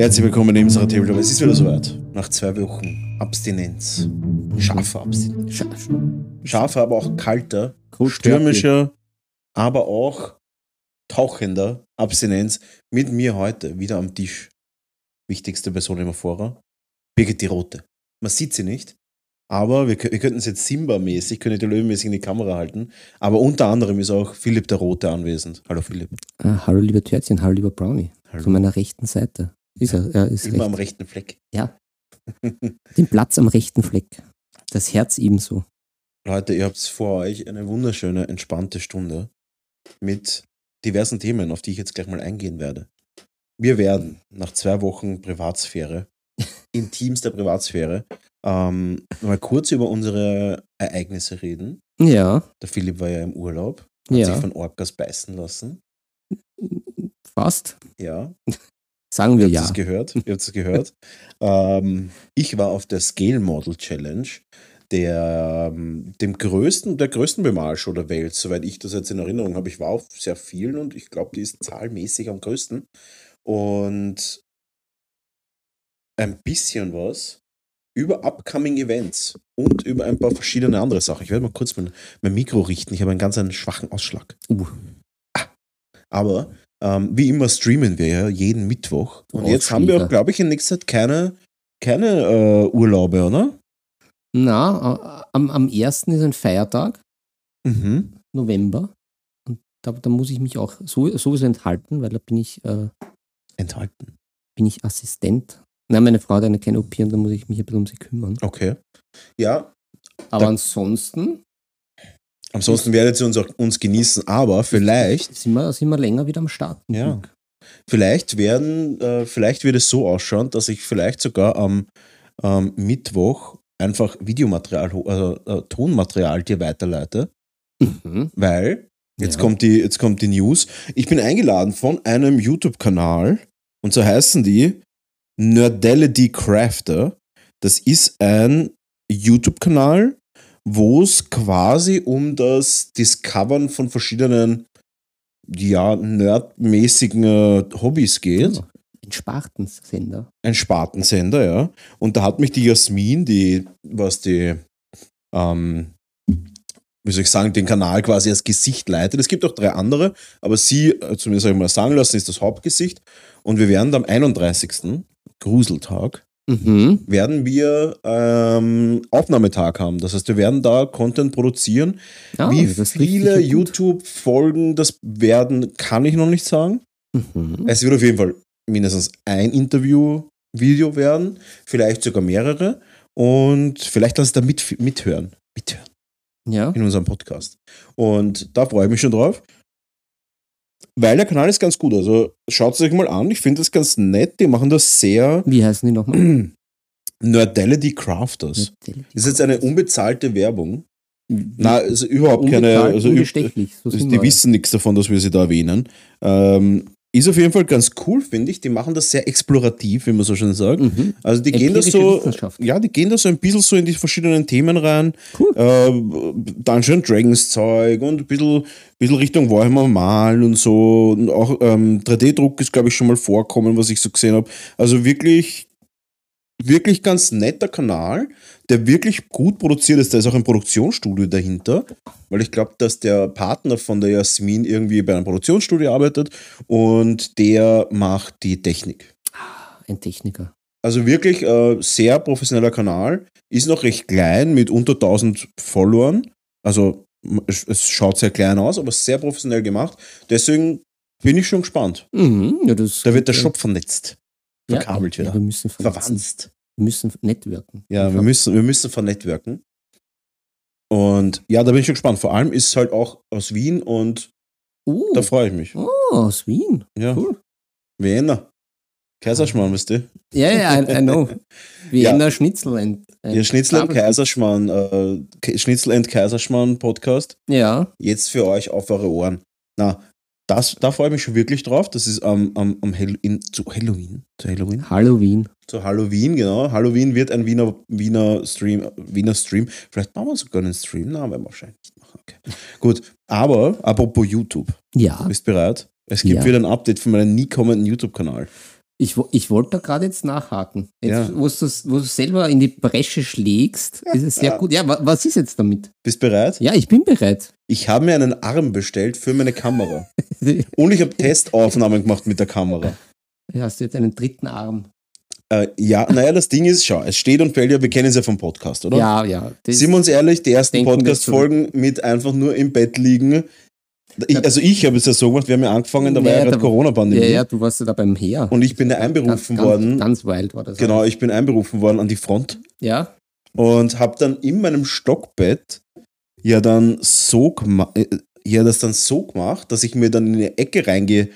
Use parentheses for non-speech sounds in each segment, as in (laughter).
Herzlich willkommen in unserer Table. Es ist wieder soweit. Nach zwei Wochen Abstinenz. Scharfer Abstinenz. Scharfer, aber auch kalter, stürmischer, aber auch tauchender Abstinenz. Mit mir heute wieder am Tisch. Wichtigste Person im Vorrat. Birgit die Rote. Man sieht sie nicht, aber wir, wir könnten es jetzt Simba-mäßig, können die Löwenmäßig in die Kamera halten. Aber unter anderem ist auch Philipp der Rote anwesend. Hallo Philipp. Ah, hallo lieber Törtchen, hallo lieber Brownie. Hallo. Zu meiner rechten Seite. Ist er, er ist Immer recht. am rechten Fleck. Ja. (laughs) Den Platz am rechten Fleck. Das Herz ebenso. Leute, ihr habt vor euch eine wunderschöne, entspannte Stunde mit diversen Themen, auf die ich jetzt gleich mal eingehen werde. Wir werden nach zwei Wochen Privatsphäre, (laughs) intimster Privatsphäre, ähm, mal kurz über unsere Ereignisse reden. Ja, Der Philipp war ja im Urlaub, hat Ja. sich von Orcas beißen lassen. fast. Ja, (laughs) Sagen wir ihr habt ja. es gehört. Ihr habt es gehört. (laughs) ähm, ich war auf der Scale Model Challenge, der, ähm, dem größten, der größten Bemalshow der Welt, soweit ich das jetzt in Erinnerung habe. Ich war auf sehr vielen und ich glaube, die ist zahlmäßig am größten. Und ein bisschen was über upcoming Events und über ein paar verschiedene andere Sachen. Ich werde mal kurz mein, mein Mikro richten. Ich habe einen ganz einen schwachen Ausschlag. Uh, Aber ähm, wie immer streamen wir ja jeden Mittwoch. Und jetzt haben wir auch, glaube ich, in nächster Zeit keine, keine äh, Urlaube, oder? na, äh, am, am 1. ist ein Feiertag, Mhm. November. Und da, da muss ich mich auch so, sowieso enthalten, weil da bin ich, äh, Enthalten. bin ich Assistent. Na, meine Frau hat eine kleine OP und da muss ich mich ein bisschen um sie kümmern. Okay. Ja, Aber Da- ansonsten ansonsten werdet ihr uns auch uns genießen, aber vielleicht, sind wir, sind wir länger wieder am Start. Ja. vielleicht werden, äh, vielleicht wird es so ausschauen, dass ich vielleicht sogar am ähm, Mittwoch einfach Videomaterial, also äh, Tonmaterial dir weiterleite, Mhm. weil Jetzt, Ja. kommt die, jetzt kommt die News. Ich bin eingeladen von einem YouTube-Kanal und so heißen die Nerdelity Crafter. Das ist ein YouTube-Kanal, wo es quasi um das Discovern von verschiedenen, ja, nerdmäßigen äh, Hobbys geht. Oh, ein Spartensender. Ein Spartensender, ja. Und da hat mich die Jasmin, die, was die, ähm, wie soll ich sagen, den Kanal quasi als Gesicht leitet. Es gibt auch drei andere, aber sie, äh, zumindest habe ich mal sagen lassen, ist das Hauptgesicht. Und wir werden am 31. Gruseltag, Mhm. werden wir ähm, Aufnahmetag haben. Das heißt, wir werden da Content produzieren. Ah, Wie viele. YouTube-Folgen das werden, kann ich noch nicht sagen. Mhm. Es wird auf jeden Fall mindestens ein Interview-Video werden, vielleicht sogar mehrere. Und vielleicht lass da mit, mithören. Mithören Ja. in unserem Podcast. Und da freue ich mich schon drauf. Weil der Kanal ist ganz gut. Also schaut es euch mal an. Ich finde das ganz nett. Die machen das sehr Wie heißen die nochmal? (clears throat) Nerdelity Crafters. Das ist jetzt eine unbezahlte Werbung. Na, also überhaupt keine. Also. So die wissen nichts davon, dass wir sie da erwähnen. Ähm, ist auf jeden Fall ganz cool, finde ich. Die machen das sehr explorativ, wie man so schön sagt. Mhm. Also die gehen da so, ja, die gehen da so ein bisschen so in die verschiedenen Themen rein. Cool. Äh, Dungeon Dragons Zeug und ein bisschen, bisschen Richtung Warhammer malen und so. Und auch ähm, 3D-Druck ist, glaube ich, schon mal vorkommen, was ich so gesehen habe. Also wirklich, wirklich ganz netter Kanal, der wirklich gut produziert ist. Da ist auch ein Produktionsstudio dahinter, weil ich glaube, dass der Partner von der Jasmin irgendwie bei einem Produktionsstudio arbeitet und der macht die Technik. Ein Techniker. Also wirklich äh, sehr professioneller Kanal, ist noch recht klein mit unter 1000 Followern. Also es, schaut sehr klein aus, aber sehr professionell gemacht. Deswegen bin ich schon gespannt. Mhm. Ja, Da wird der Shop vernetzt, verkabelt ja, wieder, wir müssen vernetzen. Müssen networken. Ja, wir müssen, wir müssen vernetworken. Und ja, da bin ich schon gespannt. Vor allem ist es halt auch aus Wien und Oh, da freue ich mich. oh, aus Wien. Ja. Cool. Vienna. Kaiserschmarrn, weißt du? Ja, ja, I, I know. (laughs) Wiener Schnitzel. Ein, ein Ja, Schnitzel und Kaiserschmarrn, äh, Schnitzel und Kaiserschmarrn Podcast. Ja, Jetzt für euch auf eure Ohren. Na, das, da freue ich mich schon wirklich drauf. Das ist am, am, am Hall in, zu Halloween. Zu Halloween? Halloween. Zu Halloween, genau. Halloween wird ein Wiener, Wiener Stream, Wiener Stream. Vielleicht machen wir sogar einen Stream. Na, werden wir wahrscheinlich nicht machen. Okay. Gut. Aber, apropos YouTube. Ja, Bist bereit? Es gibt Ja. wieder ein Update von meinem nie kommenden YouTube-Kanal. Ich, ich wollte da gerade jetzt nachhaken. Jetzt, Ja. wo, du, du selber in die Bresche schlägst, ist es sehr gut. Ja, wa, was ist jetzt damit? Bist bereit? Ja, ich bin bereit. Ich habe mir einen Arm bestellt für meine Kamera. (laughs) Und ich habe Testaufnahmen gemacht mit der Kamera. Hast du jetzt einen dritten Arm? Äh, ja, naja, das Ding ist, schau, es steht und fällt ja, wir kennen es ja vom Podcast, oder? Ja, ja. Sind wir uns ehrlich, die ersten Podcast-Folgen mit einfach nur im Bett liegen. Ich, also ich habe es ja so gemacht, wir haben ja angefangen, da war Ja, ja da- gerade Corona-Pandemie. ja, ja, du warst ja da beim Heer. Und ich bin ja ganz, einberufen ganz, worden. Ganz wild war das. Genau, ich bin einberufen worden an die Front Ja, und habe dann in meinem Stockbett ja dann so gemacht, ja, das dann so gemacht, dass ich mir dann in eine Ecke reingehe,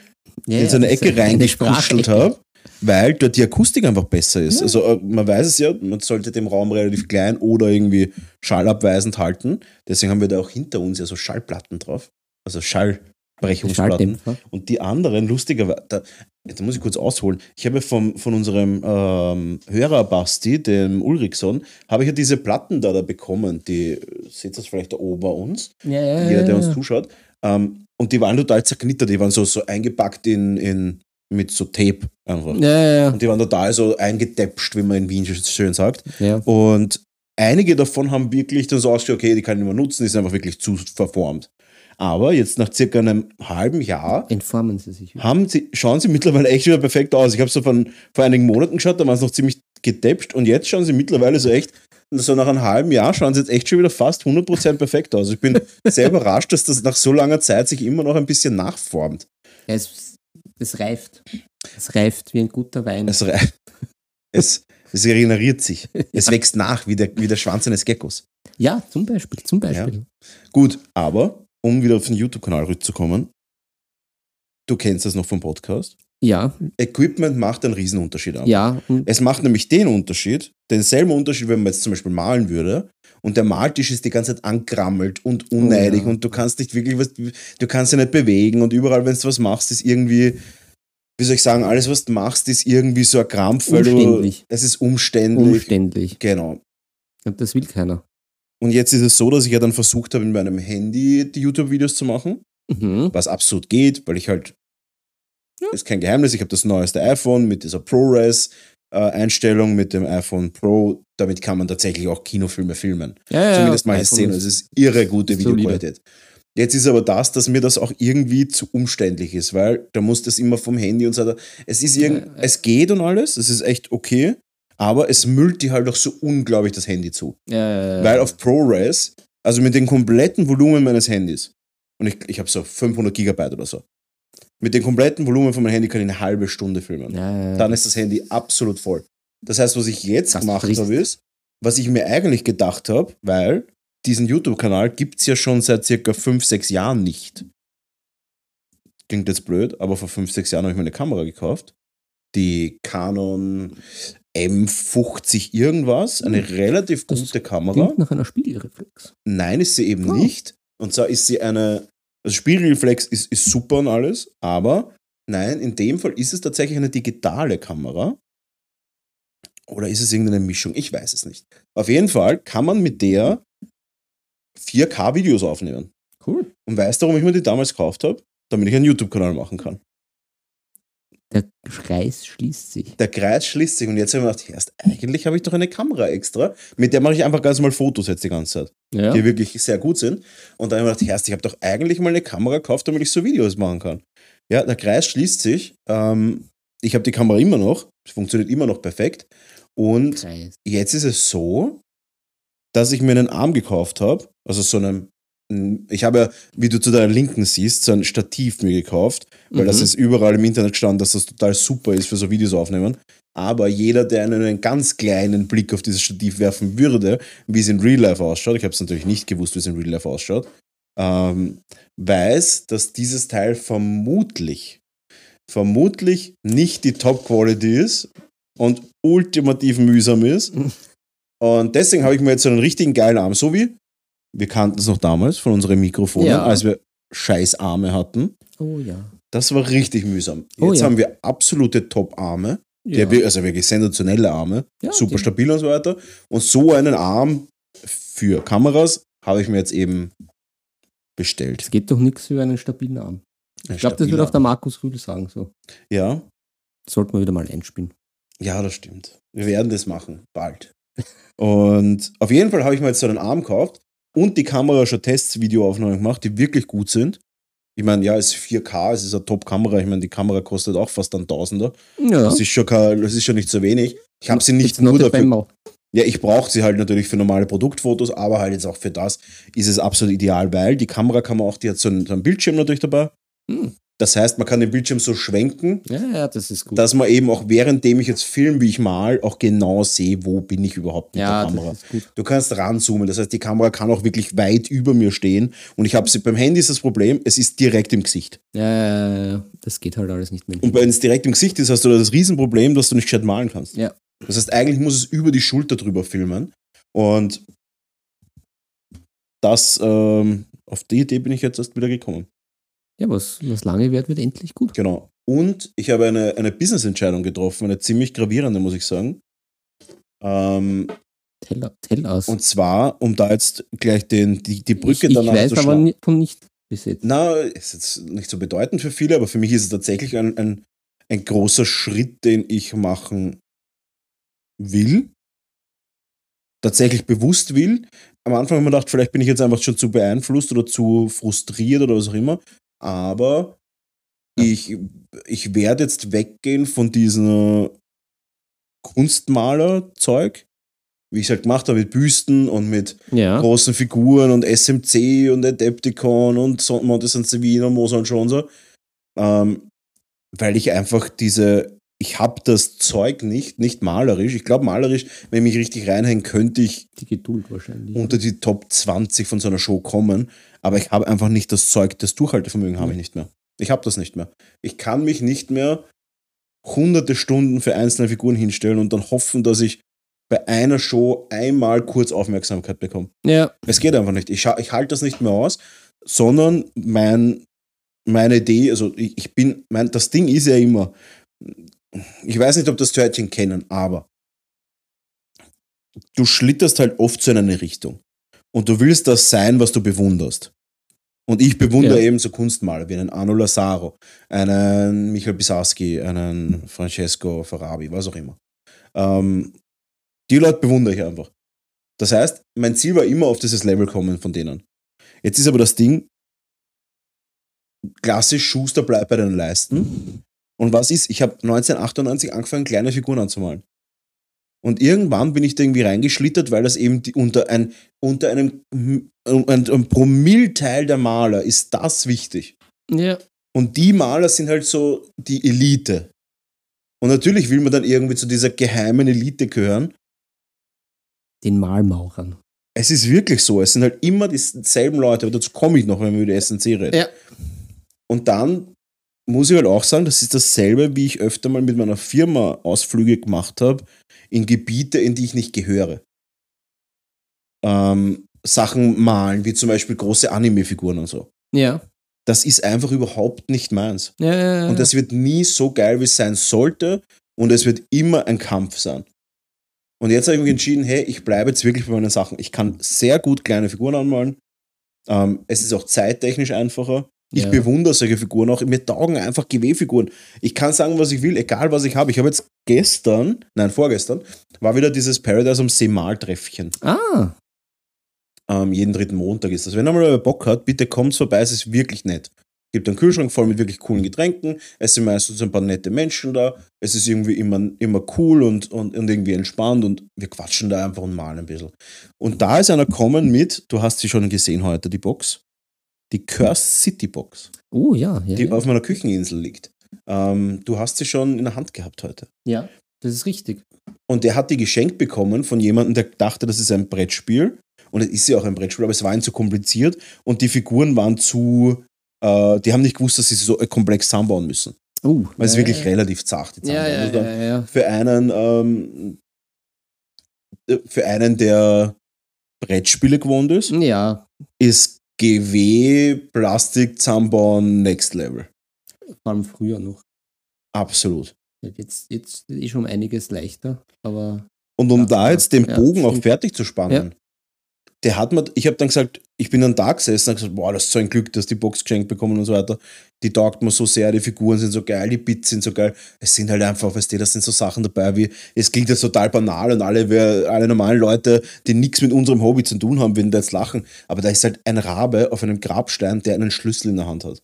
ja in so eine Ecke reingekuschelt habe, weil dort die Akustik einfach besser ist. Ja. Also äh, man weiß es ja, man sollte den Raum relativ klein oder irgendwie schallabweisend halten. Deswegen haben wir da auch hinter uns ja so Schallplatten drauf. Also Schallbrechungsplatten. Und die anderen, lustigerweise, da, da muss ich kurz ausholen. Ich habe vom, von unserem ähm, Hörer Basti, dem Ulrichson, habe ich ja diese Platten da, da bekommen. Die, seht ihr das vielleicht da oben bei uns? Ja, ja, jeder, der ja, uns zuschaut. Ähm, und die waren total zerknittert, die waren so, so eingepackt in, in, mit so Tape einfach. Ja, ja, ja. Und die waren total so eingedäpscht, wie man in Wien schön sagt. ja. Und einige davon haben wirklich dann so ausgeschaut, okay, die kann ich nicht mehr nutzen, die sind einfach wirklich zu verformt. Aber jetzt nach circa einem halben Jahr Entformen sie sich. haben sie, schauen sie mittlerweile echt wieder perfekt aus. Ich habe so von, vor einigen Monaten geschaut, da waren sie noch ziemlich gedäpscht und jetzt schauen sie mittlerweile so echt, so nach einem halben Jahr schauen sie jetzt echt schon wieder fast 100% perfekt aus. Ich bin (laughs) sehr überrascht, dass das nach so langer Zeit sich immer noch ein bisschen nachformt. Ja, es, es reift. Es reift wie ein guter Wein. Es, rei- (laughs) es, es regeneriert sich. Es wächst nach, wie der, wie der Schwanz eines Geckos. ja, zum Beispiel. Zum Beispiel. Gut, aber um wieder auf den YouTube-Kanal rückzukommen, du kennst das noch vom Podcast. Ja, Equipment macht einen Riesenunterschied aus. ja. Es macht nämlich den Unterschied, denselben Unterschied, wenn man jetzt zum Beispiel malen würde und der Maltisch ist die ganze Zeit angrammelt und unneidig Oh ja. und du kannst nicht wirklich was, du kannst dich nicht bewegen und überall, wenn du was machst, ist irgendwie, wie soll ich sagen, alles, was du machst, ist irgendwie so ein Krampf, weil du, Umständlich. es ist umständlich. umständlich. Genau. Und das will keiner. Und jetzt ist es so, dass ich ja dann versucht habe, in meinem Handy die YouTube-Videos zu machen, Mhm. was absolut geht, weil ich halt, ist kein Geheimnis, ich habe das neueste iPhone mit dieser ProRes-Einstellung, mit dem iPhone Pro, damit kann man tatsächlich auch Kinofilme filmen. Ja, ja, Zumindest mal iPhone sehen. Es ist irre gute. Videoqualität. Jetzt ist aber das, dass mir das auch irgendwie zu umständlich ist, weil da muss das immer vom Handy und so weiter. Es ist irgend, Ja, ja. es geht und alles, es ist echt okay, aber es müllt dir halt auch so unglaublich das Handy zu. Ja, ja, Weil auf ProRes, also mit dem kompletten Volumen meines Handys, und ich, ich habe so 500 Gigabyte oder so, mit dem kompletten Volumen von meinem Handy kann ich eine halbe Stunde filmen ja, ja. dann ist das Handy absolut voll. Das heißt, was ich jetzt Das gemacht habe, ist, was ich mir eigentlich gedacht habe, weil diesen YouTube-Kanal gibt es ja schon seit circa 5, 6 Jahren nicht. Klingt jetzt blöd, aber vor 5, 6 Jahren habe ich mir eine Kamera gekauft. Die Canon M50 irgendwas, eine Hm. relativ Das gute Kamera. Klingt nach einer Spiegelreflex. Nein, ist sie eben Oh. nicht. Und zwar ist sie eine, also Spiegelreflex ist, ist super und alles, aber nein, in dem Fall ist es tatsächlich eine digitale Kamera. Oder ist es irgendeine Mischung? Ich weiß es nicht. Auf jeden Fall kann man mit der 4K-Videos aufnehmen. Cool. Und weißt du, warum ich mir die damals gekauft habe? Damit ich einen YouTube-Kanal machen kann. Der Kreis schließt sich. Der Kreis schließt sich und jetzt habe ich mir gedacht, erst eigentlich habe ich doch eine Kamera extra. Mit der mache ich einfach ganz mal Fotos jetzt die ganze Zeit. Ja. die wirklich sehr gut sind. Und dann habe ich mir gedacht, Herst, ich habe doch eigentlich mal eine Kamera gekauft, damit ich so Videos machen kann. Ja, der Kreis schließt sich. Ähm, ich habe die Kamera immer noch. Es funktioniert immer noch perfekt. Und Kreis. jetzt ist es so, dass ich mir einen Arm gekauft habe. Also so einen. Ich habe ja, wie du zu deiner Linken siehst, so ein Stativ mir gekauft, weil das Mhm. ist überall im Internet gestanden, dass das total super ist für so Videos aufnehmen. Aber jeder, der einen, einen ganz kleinen Blick auf dieses Stativ werfen würde, wie es in Real Life ausschaut, ich habe es natürlich nicht gewusst, wie es in Real Life ausschaut, ähm, weiß, dass dieses Teil vermutlich, vermutlich nicht die Top-Quality ist und ultimativ mühsam ist. (laughs) Und deswegen habe ich mir jetzt so einen richtigen geilen Arm, so wie wir kannten es noch damals von unseren Mikrofonen, Ja. als wir scheiß Arme hatten. Oh ja. Das war richtig mühsam. Jetzt Oh ja. haben wir absolute Top-Arme, ja. der also wirklich sensationelle Arme, Ja, super stabil und so weiter. Und so einen Arm für Kameras habe ich mir jetzt eben bestellt. Es geht doch nichts über einen stabilen Arm. Ich glaube, das wird auch der Markus Rühl sagen. So. Ja, Sollten wir wieder mal einspielen. Ja, das stimmt. Wir werden das machen, bald. (laughs) und auf jeden Fall habe ich mir jetzt so einen Arm gekauft und die Kamera schon Tests, Videoaufnahmen gemacht, die wirklich gut sind. Ich meine, ja, es ist 4K, es ist eine Top-Kamera. Ich meine, die Kamera kostet auch fast ein Tausender. Ja. Das ist schon, kein, das ist schon nicht so wenig. Ich habe sie nicht It's nur dafür. Bemo. Ja, ich brauche sie halt natürlich für normale Produktfotos, aber halt jetzt auch für das ist es absolut ideal, weil die Kamera kann man auch, die hat so einen, so einen Bildschirm natürlich dabei. Hm. Das heißt, man kann den Bildschirm so schwenken, Ja, ja, das ist gut. dass man eben auch währenddem ich jetzt filme, wie ich mal, auch genau sehe, wo bin ich überhaupt mit ja, der Kamera. das ist gut. Du kannst ranzoomen, das heißt, die Kamera kann auch wirklich weit über mir stehen. Und ich habe sie beim Handy ist das Problem, es ist direkt im Gesicht. Ja, ja, ja, ja, das geht halt alles nicht mehr. Und wenn es direkt im Gesicht ist, hast du da das Riesenproblem, dass du nicht gescheit malen kannst. Ja. Das heißt, eigentlich muss es über die Schulter drüber filmen. Und das, ähm, auf die Idee bin ich jetzt erst wieder gekommen. Ja, was, was lange wird, wird endlich gut. Genau. Und ich habe eine, eine Business-Entscheidung getroffen, eine ziemlich gravierende, muss ich sagen. Ähm, Tell, tell us. und zwar, um da jetzt gleich den, die, die Brücke ich, ich danach weiß zu aber schlagen. ni- von nicht bis jetzt. Na, ist jetzt nicht so bedeutend für viele, aber für mich ist es tatsächlich ein, ein, ein großer Schritt, den ich machen will. Tatsächlich bewusst will. Am Anfang habe ich mir gedacht, vielleicht bin ich jetzt einfach schon zu beeinflusst oder zu frustriert oder was auch immer. Aber ich, ich werde jetzt weggehen von diesem Kunstmaler-Zeug, wie ich es halt gemacht habe mit Büsten und mit Ja, großen Figuren und SMC und Adepticon und so- Monte San Savino, Moser und schon so. Ähm, weil ich einfach diese, ich habe das Zeug nicht, nicht malerisch. Ich glaube, malerisch, wenn ich mich richtig reinhänge, könnte ich die Geduld wahrscheinlich. unter die Top 20 von so einer Show kommen. Aber ich habe einfach nicht das Zeug, das Durchhaltevermögen habe ich nicht mehr. Ich habe das nicht mehr. Ich kann mich nicht mehr hunderte Stunden für einzelne Figuren hinstellen und dann hoffen, dass ich bei einer Show einmal kurz Aufmerksamkeit bekomme. ja, Es geht einfach nicht. Ich, ich halte das nicht mehr aus, sondern mein, meine Idee, also ich, ich bin, mein, das Ding ist ja immer, ich weiß nicht, ob das Törtchen kennen, aber du schlitterst halt oft so in eine Richtung. Und du willst das sein, was du bewunderst. Und ich bewundere Ja. eben so Kunstmaler wie einen Arno Lazzaro, einen Michael Bisarski, einen Francesco Farabi, was auch immer. Ähm, die Leute bewundere ich einfach. Das heißt, mein Ziel war immer auf dieses Level kommen von denen. Jetzt ist aber das Ding, klassisch Schuster bleibt bei den Leisten. Und was ist? Ich habe 1998 angefangen, kleine Figuren anzumalen. Und irgendwann bin ich da irgendwie reingeschlittert, weil das eben die, unter, ein, unter einem ein, ein Promillteil der Maler ist das wichtig. ja. Und die Maler sind halt so die Elite. Und natürlich will man dann irgendwie zu dieser geheimen Elite gehören. Den Malmauchern. Es ist wirklich so. Es sind halt immer dieselben Leute, aber dazu komme ich noch, wenn wir über die SNC reden. Ja. Und dann muss ich halt auch sagen, das ist dasselbe, wie ich öfter mal mit meiner Firma Ausflüge gemacht habe, in Gebiete, in die ich nicht gehöre. Ähm, Sachen malen, wie zum Beispiel große Anime-Figuren und so. Ja. Das ist einfach überhaupt nicht meins. Ja, ja, ja. Und das wird nie so geil, wie es sein sollte. Und es wird immer ein Kampf sein. Und jetzt habe ich mich entschieden, hey, ich bleibe jetzt wirklich bei meinen Sachen. Ich kann sehr gut kleine Figuren anmalen. Ähm, es ist auch zeittechnisch einfacher. Ich Ja. bewundere solche Figuren auch. Mir taugen einfach GW-Figuren. Ich kann sagen, was ich will, egal was ich habe. Ich habe jetzt gestern, nein, vorgestern, war wieder dieses Paradise am See Maltreffchen. ah, Ähm, jeden dritten Montag ist das. Wenn einmal wer Bock hat, bitte kommt vorbei, es ist wirklich nett. Gibt einen Kühlschrank voll mit wirklich coolen Getränken. Es sind meistens ein paar nette Menschen da. Es ist irgendwie immer, immer cool und, und, und irgendwie entspannt und wir quatschen da einfach und malen ein bisschen. Und da ist einer kommen mit, du hast sie schon gesehen heute, die Box. Die Cursed City Box, oh ja. Ja, die ja. auf meiner Kücheninsel liegt. Ähm, du hast sie schon in der Hand gehabt heute. ja, das ist richtig. Und der hat die geschenkt bekommen von jemandem, der dachte, das ist ein Brettspiel. Und es ist ja auch ein Brettspiel, aber es war ihm zu kompliziert und die Figuren waren zu. Äh, die haben nicht gewusst, dass sie so komplex zusammenbauen müssen. Oh, Weil es ja, wirklich ja. relativ zart die Ja, ja, zusammenbauen. ja, ja, ja. Für einen, ähm, äh, für einen, der Brettspiele gewohnt ist, Ja, ist GW Plastik zusammenbauen Next Level. vor allem früher noch. Absolut. Jetzt, jetzt ist schon einiges leichter, aber Und um Ja, da ja, jetzt den ja, Bogen auch stimmt. fertig zu spannen, der hat mir, ich habe dann gesagt, ich bin dann da gesessen und gesagt, boah, das ist so ein Glück, dass die Box geschenkt bekommen und so weiter. Die taugt mir so sehr, die Figuren sind so geil, die Bits sind so geil. Es sind halt einfach, weißt du, das sind so Sachen dabei, wie, es klingt jetzt total banal und alle, wir, alle normalen Leute, die nichts mit unserem Hobby zu tun haben, würden da jetzt lachen. Aber da ist halt ein Rabe auf einem Grabstein, der einen Schlüssel in der Hand hat.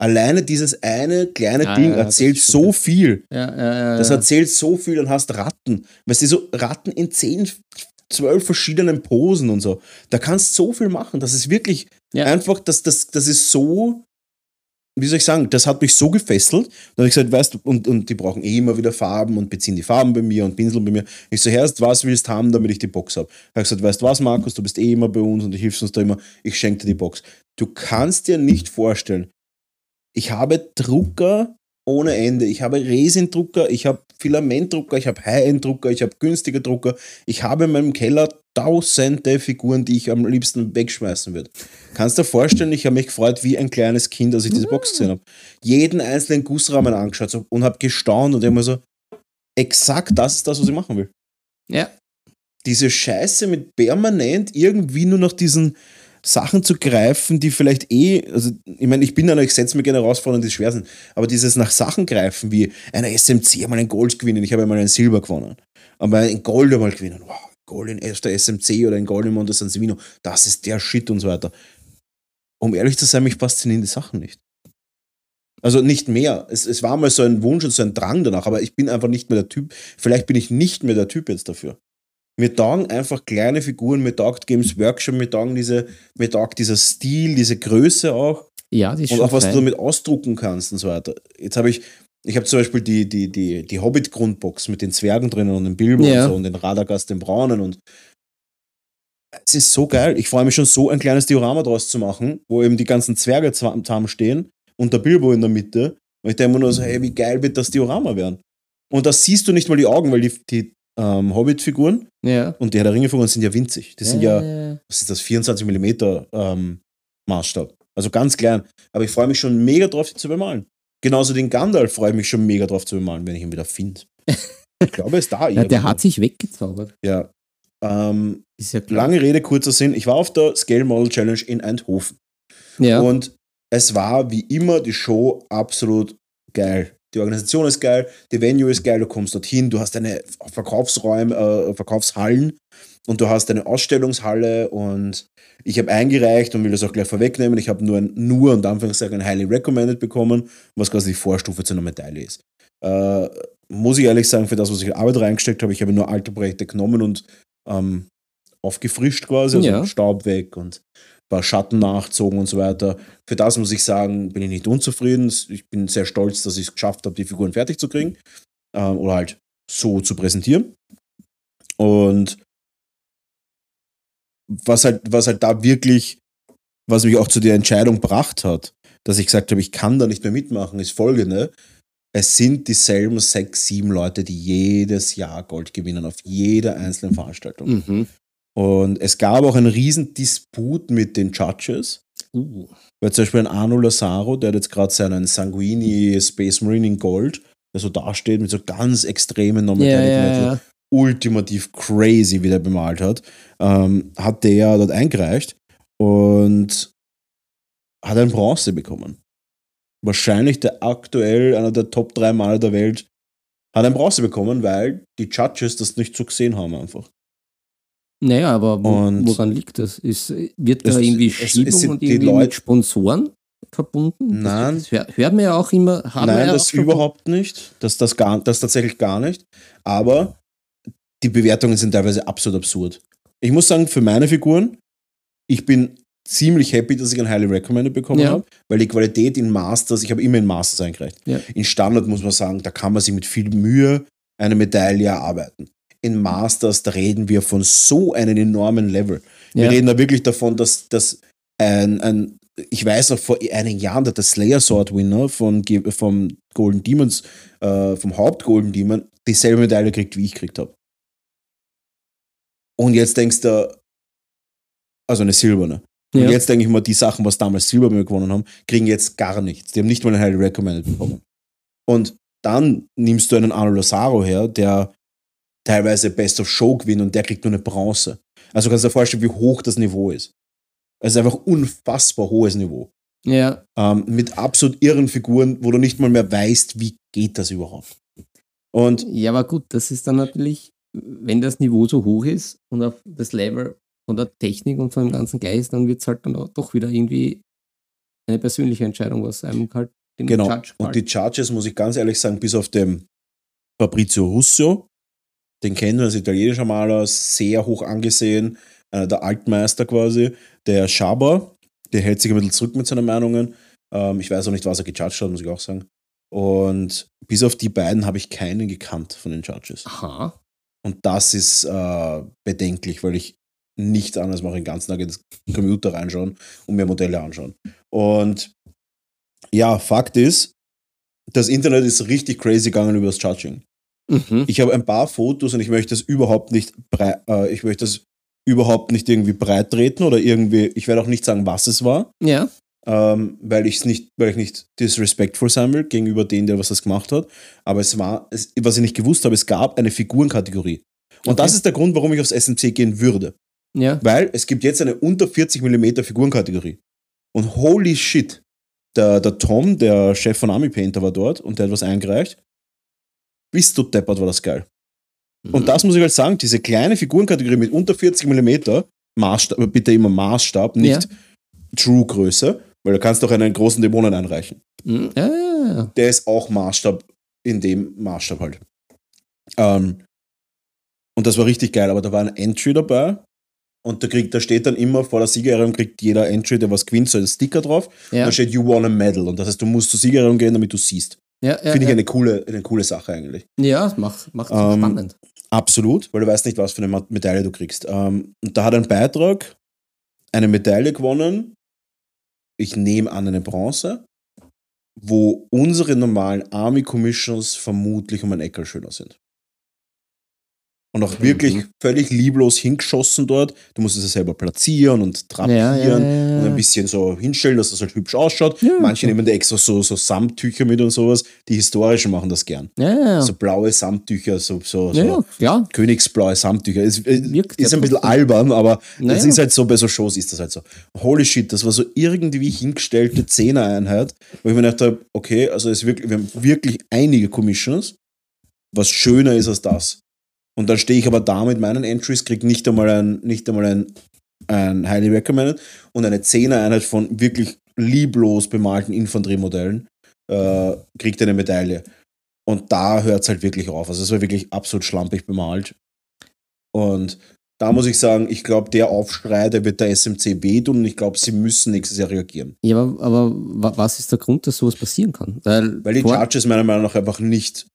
Alleine dieses eine kleine Ah, Ding ja, erzählt so viel. Ja, ja, Das erzählt so viel, dann hast Ratten. Weißt du, so Ratten in zehn, zwölf verschiedenen Posen und so. Da kannst so viel machen. Das ist wirklich Ja. einfach, das, das, das ist so, wie soll ich sagen, das hat mich so gefesselt. Dann habe ich gesagt, weißt du, und, und die brauchen eh immer wieder Farben und beziehen die Farben bei mir und Pinsel bei mir. Ich so, Herrst, was willst du haben, damit ich die Box habe? Ich habe gesagt, weißt du was, Markus, du bist eh immer bei uns und du hilfst uns da immer. Ich schenke dir die Box. Du kannst dir nicht vorstellen, ich habe Drucker ohne Ende. Ich habe Resindrucker, ich habe Filamentdrucker, ich habe High-End-Drucker, ich habe günstige Drucker. Ich habe in meinem Keller tausende Figuren, die ich am liebsten wegschmeißen würde. Kannst du dir vorstellen, ich habe mich gefreut wie ein kleines Kind, als ich diese Box gesehen habe. Jeden einzelnen Gussrahmen angeschaut und habe gestaunt und immer so, exakt das ist das, was ich machen will ja. diese Scheiße mit permanent irgendwie nur nach diesen Sachen zu greifen, die vielleicht eh, also ich meine, ich bin einer, ich setze mir gerne Herausforderungen, die schwer sind, aber dieses nach Sachen greifen, wie einer SMC einmal ein Gold gewinnen, ich habe einmal ein Silber gewonnen, aber ein Gold einmal gewinnen, wow, Gold in erster SMC oder ein Gold in Monte San Sevino, das ist der Shit und so weiter. Um ehrlich zu sein, mich faszinieren die Sachen nicht. Also nicht mehr. Es, es war mal so ein Wunsch und so ein Drang danach, aber ich bin einfach nicht mehr der Typ. Vielleicht bin ich nicht mehr der Typ jetzt dafür. Mir taugen einfach kleine Figuren, mir taugt Games Workshop, mir taugen diese, mir taugt dieser Stil, diese Größe auch ja, die ist und auch was du fein. damit ausdrucken kannst und so weiter. Jetzt habe ich, ich habe zum Beispiel die, die, die, die Hobbit-Grundbox mit den Zwergen drinnen und dem Bilbo Ja. und so und den Radagast, den Braunen und es ist so geil. Ich freue mich schon so ein kleines Diorama draus zu machen, wo eben die ganzen Zwerge zusammen stehen und der Bilbo in der Mitte. Und ich denke mir nur so, hey, wie geil wird das Diorama werden? Und da siehst du nicht mal die Augen, weil die, die ähm, Hobbit-Figuren Ja. und die Herr der Ringe-Figuren sind ja winzig. Die sind ja, ja. was ist das, 24 mm ähm, Maßstab. Also ganz klein. Aber ich freue mich schon mega drauf, die zu bemalen. Genauso den Gandalf freue ich mich schon mega drauf zu bemalen, wenn ich ihn wieder finde. (laughs) Ich glaube, er ist da. ja, der hat sich weggezaubert. Ja. Ähm, ja lange Rede, kurzer Sinn. Ich war auf der Scale Model Challenge in Eindhoven. Ja. Und es war wie immer die Show absolut geil. Die Organisation ist geil, die Venue ist geil, du kommst dorthin, du hast deine Verkaufsräume, äh, Verkaufshallen und du hast eine Ausstellungshalle und ich habe eingereicht und will das auch gleich vorwegnehmen. Ich habe nur ein, nur und Anführungszeichen ein Highly Recommended bekommen, was quasi die Vorstufe zu einer Medaille ist. Äh, muss ich ehrlich sagen, für das, was ich Arbeit reingesteckt habe, ich habe nur alte Projekte genommen und ähm, aufgefrischt quasi, also Ja. Staub weg und paar Schatten nachzogen und so weiter. Für das muss ich sagen, bin ich nicht unzufrieden. Ich bin sehr stolz, dass ich es geschafft habe, die Figuren fertig zu kriegen ähm, oder halt so zu präsentieren. Und was halt, was halt da wirklich, was mich auch zu der Entscheidung gebracht hat, dass ich gesagt habe, ich kann da nicht mehr mitmachen, ist folgende. Es sind dieselben sechs, sieben Leute, die jedes Jahr Gold gewinnen, auf jeder einzelnen Veranstaltung. Mhm. Und es gab auch einen riesen Disput mit den Judges, Uh. weil zum Beispiel ein Arno Lazaro, der hat jetzt gerade seinen Sanguini Space Marine in Gold, der so dasteht mit so ganz extremen Ja, Non-Metallic ja, Metal, ja. ultimativ crazy, wie der bemalt hat, ähm, hat der dort eingereicht und hat ein Bronze bekommen. Wahrscheinlich der aktuell einer der Top 3 Maler der Welt hat ein Bronze bekommen, weil die Judges das nicht so gesehen haben einfach. Naja, aber wo, Und- woran liegt das? Ist, wird Es- da irgendwie es- es Schiebung sind und irgendwie Leute- mit Sponsoren verbunden? Nein. Das, das hör- hört man ja auch immer. Nein, ja das überhaupt nicht. Das, das, gar, das tatsächlich gar nicht. Aber die Bewertungen sind teilweise absolut absurd. Ich muss sagen, für meine Figuren, ich bin ziemlich happy, dass ich ein Highly Recommended bekommen Ja. habe, weil die Qualität in Masters, ich habe immer in Masters eingereicht. Ja. In Standard muss man sagen, da kann man sich mit viel Mühe eine Medaille erarbeiten. In Masters, da reden wir von so einem enormen Level. Wir Ja. reden da wirklich davon, dass, dass ein, ein, ich weiß noch vor einigen Jahren, der Slayer Sword Winner von, vom Golden Demons, äh, vom Haupt Golden Demon, dieselbe Medaille kriegt, wie ich gekriegt habe. Und jetzt denkst du, also eine silberne. Und Ja. jetzt denke ich mal, die Sachen, was damals Silber gewonnen haben, kriegen jetzt gar nichts. Die haben nicht mal einen Highly Recommended bekommen. Und dann nimmst du einen Arno Lazaro her, der teilweise Best of Show gewinnt und der kriegt nur eine Bronze. Also kannst du dir vorstellen, wie hoch das Niveau ist. Es ist einfach unfassbar hohes Niveau. Ja. Ähm, mit absolut irren Figuren, wo du nicht mal mehr weißt, wie geht das überhaupt. Und Ja, aber gut, das ist dann natürlich, wenn das Niveau so hoch ist und auf das Level von der Technik und von dem ganzen Geist, dann wird es halt dann doch wieder irgendwie eine persönliche Entscheidung, was einem halt dem Genau. Judge Und die Charges, muss ich ganz ehrlich sagen, bis auf den Fabrizio Russo, den kennen wir als italienischer Maler, sehr hoch angesehen, einer der Altmeister quasi. Der Schaber, der hält sich ein bisschen zurück mit seinen Meinungen. Ähm, ich weiß auch nicht, was er gejudged hat, muss ich auch sagen. Und bis auf die beiden habe ich keinen gekannt von den Judges. Aha. Und das ist äh, bedenklich, weil ich nichts anderes mache, den ganzen Tag ins Computer reinschauen und mir Modelle anschauen. Und ja, Fakt ist, das Internet ist richtig crazy gegangen über das Judging. Mhm. Ich habe ein paar Fotos und ich möchte das überhaupt nicht äh, ich möchte das überhaupt nicht irgendwie breit treten oder irgendwie, ich werde auch nicht sagen, was es war, Ja. ähm, weil ich es nicht, weil ich nicht disrespectful sein will gegenüber denen, der was das gemacht hat. Aber es war, es, was ich nicht gewusst habe, es gab eine Figurenkategorie. Und Okay. das ist der Grund, warum ich aufs SMC gehen würde. Ja. Weil es gibt jetzt eine unter 40 mm Figurenkategorie. Und holy shit, der, der Tom, der Chef von Army Painter, war dort und der hat was eingereicht. Bist du deppert, war das geil. Mhm. Und das muss ich halt sagen, diese kleine Figurenkategorie mit unter 40 mm, Maßstab, bitte immer Maßstab, nicht True-Größe, weil du kannst doch einen großen Dämonen einreichen. Mhm. Ja, ja, ja. Der ist auch Maßstab in dem Maßstab halt. Ähm, und das war richtig geil, aber da war ein Entry dabei und da, kriegt, da steht dann immer vor der Siegerehrung kriegt jeder Entry, der was gewinnt, so ein Sticker drauf. Ja. Da steht You won a medal und das heißt, du musst zur Siegerehrung gehen, damit du siehst. Ja, ja, Finde ich ja. eine coole, eine coole Sache eigentlich. ja, macht, macht Ähm, spannend. Absolut, weil du weißt nicht, was für eine Medaille du kriegst. Ähm, und da hat ein Beitrag eine Medaille gewonnen, ich nehme an eine Bronze, wo unsere normalen Army Commissions vermutlich um ein Eckel schöner sind. Und auch wirklich Mhm. völlig lieblos hingeschossen dort. Du musst es ja selber platzieren und drapieren ja, ja, und ein bisschen so hinstellen, dass das halt hübsch ausschaut. Manche nehmen da extra so, so Samttücher mit und sowas. Die historischen machen das gern. So blaue Samttücher, so, so, so königsblaue Samttücher. Es äh, Wirkt ist ein bisschen albern, aber es ist halt so, bei so Shows ist das halt so. Holy shit, das war so irgendwie hingestellte Zehner-Einheit, wo ich mir gedacht habe, okay, also es wirklich, wir haben wirklich einige Commissions, was schöner ist als das. Und dann stehe ich aber da mit meinen Entries, kriege nicht einmal ein, nicht einmal ein, ein Highly Recommended und eine Zehner-Einheit von wirklich lieblos bemalten Infanteriemodellen, äh, kriegt eine Medaille. Und da hört es halt wirklich auf. Also es war wirklich absolut schlampig bemalt. Und da muss ich sagen, ich glaube, der Aufschrei, der wird der SMC wehtun und ich glaube, sie müssen nächstes Jahr reagieren. Ja, aber, aber wa- was ist der Grund, dass sowas passieren kann? Weil, Weil die Judges meiner Meinung nach einfach nicht.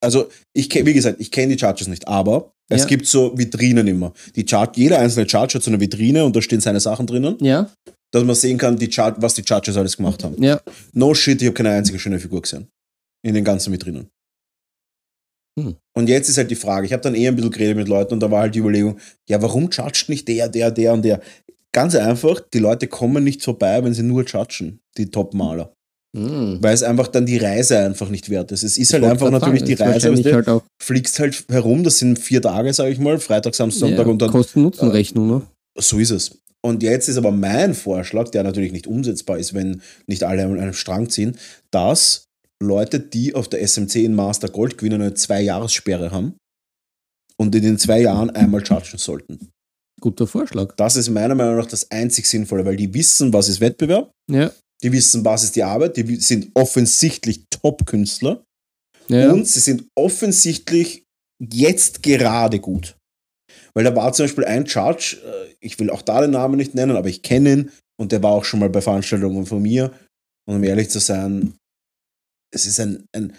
Also, ich wie gesagt, ich kenne die Judges nicht, aber es Ja. gibt so Vitrinen immer. Die Chart, jeder einzelne Judge hat so eine Vitrine und da stehen seine Sachen drinnen, Ja, dass man sehen kann, die Chart, was die Judges alles gemacht haben. ja. No shit, ich habe keine einzige schöne Figur gesehen. In den ganzen Vitrinen. Hm. Und jetzt ist halt die Frage, ich habe dann eher ein bisschen geredet mit Leuten und da war halt die Überlegung, ja, warum judgt nicht der, der, der und der? Ganz einfach, die Leute kommen nicht vorbei, wenn sie nur judgen, die Top-Maler. Hm. Weil es einfach dann die Reise einfach nicht wert ist. Es ist halt einfach natürlich die Reise, du, halt auch fliegst halt herum, das sind vier Tage, sage ich mal, Freitag, Samstag, Sonntag ja, und dann Kosten-Nutzen-Rechnung, ne? so ist es. Und jetzt ist aber mein Vorschlag, der natürlich nicht umsetzbar ist, wenn nicht alle an einem Strang ziehen, dass Leute, die auf der SMC in Master Gold gewinnen, eine Zwei-Jahres-Sperre haben und in den zwei Jahren einmal chargen sollten. Guter Vorschlag. Das ist meiner Meinung nach das einzig Sinnvolle, weil die wissen, was ist Wettbewerb, Ja. Die wissen, was ist die Arbeit, die sind offensichtlich Top-Künstler ja. und sie sind offensichtlich jetzt gerade gut. Weil da war zum Beispiel ein Judge, äh, ich will auch da den Namen nicht nennen, aber ich kenne ihn und der war auch schon mal bei Veranstaltungen von mir. Und um ehrlich zu sein, es ist ein, ein,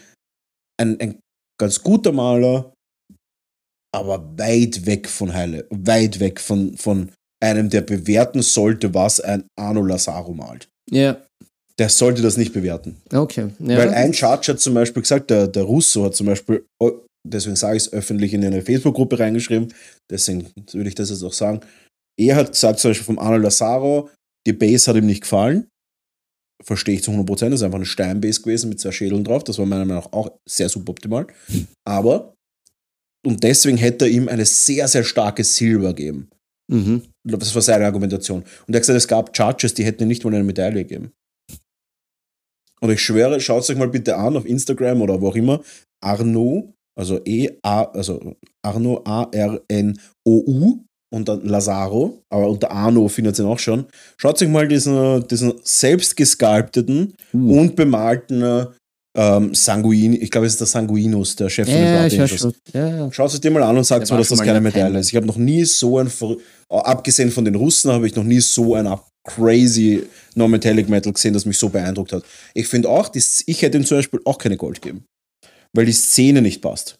ein, ein ganz guter Maler, aber weit weg von Heile, weit weg von, von einem, der bewerten sollte, was ein Arno Lazaro malt. ja. Der sollte das nicht bewerten. Okay. Ja. Weil ein Judge hat zum Beispiel gesagt, der, der Russo hat zum Beispiel, oh, deswegen sage ich es öffentlich in eine Facebook-Gruppe reingeschrieben, deswegen würde ich das jetzt auch sagen. Er hat gesagt, zum Beispiel vom Arnold Lazaro, die Base hat ihm nicht gefallen. Verstehe ich zu 100%, das ist einfach eine Steinbase gewesen mit zwei Schädeln drauf. Das war meiner Meinung nach auch sehr suboptimal. Aber, und deswegen hätte er ihm eine sehr, sehr starke Silber geben. Mhm. Das war seine Argumentation. Und er hat gesagt, es gab Charges, die hätten ihm nicht mal eine Medaille gegeben. Und ich schwöre, schaut es euch mal bitte an auf Instagram oder wo auch immer. Arno, also E A, also Arno A R N O U und dann Lazaro, aber unter Arno findet ihr ihn auch schon. Schaut euch mal diesen, diesen selbst gesculpteten Uh. und bemalten ähm, Sanguin, ich glaube, es ist der Sanguinus, der Chef von den Ja, Blood. Ja, ja. Schaut es dir mal an und sagt mir, dass das keine Medaille ist. Ich habe noch nie so ein, abgesehen von den Russen, habe ich noch nie so ein ab- crazy Non-Metallic Metal gesehen, das mich so beeindruckt hat. Ich finde auch, ich hätte ihm zum Beispiel auch keine Gold geben, weil die Szene nicht passt.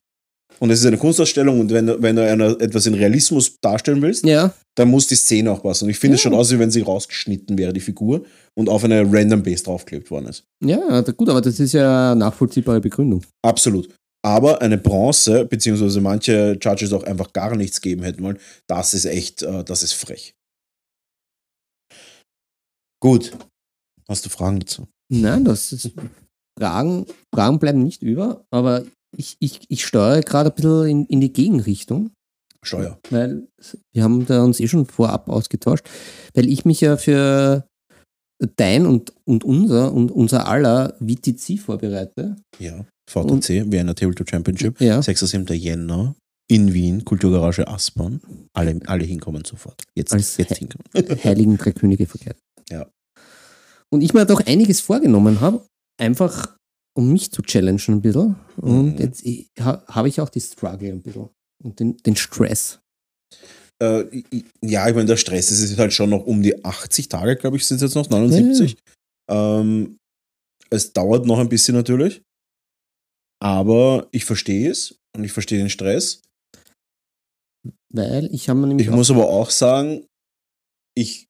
Und es ist eine Kunstausstellung und wenn, du- wenn du einer, etwas in Realismus darstellen willst, ja. dann muss die Szene auch passen. Und ich finde es Ja. schon aus, wie wenn sie rausgeschnitten wäre, die Figur, und auf eine random Base draufgeklebt worden ist. Ja, gut, aber das ist ja eine nachvollziehbare Begründung. Absolut. Aber eine Bronze, beziehungsweise manche Judges auch einfach gar nichts geben hätten wollen, das ist echt, äh, das ist frech. Gut. Hast du Fragen dazu? Nein, das ist. Fragen, Fragen bleiben nicht über, aber ich, ich, ich steuere gerade ein bisschen in, in die Gegenrichtung, Steuer. weil wir haben da uns eh schon vorab ausgetauscht, weil ich mich ja für dein und, und unser und unser aller VTC vorbereite. Ja. VTC, Vienna Tabletop Championship. Ja. 6. 7. Jänner in Wien, Kulturgarage Aspern. Alle, alle hinkommen sofort. Jetzt, Als jetzt hinkommen. Heiligen Drei Könige verkehrt. Ja. Und ich mir doch einiges vorgenommen habe, einfach um mich zu challengen ein bisschen. Und Mhm. jetzt ha, habe ich auch die Struggle ein bisschen und den, den Stress. Äh, ja, ich meine, der Stress es ist halt schon noch um die 80 Tage, glaube ich, sind es jetzt noch, 79. Ähm, es dauert noch ein bisschen natürlich. Aber ich verstehe es und ich verstehe den Stress. Weil ich habe nämlich Ich muss aber auch sagen, ich,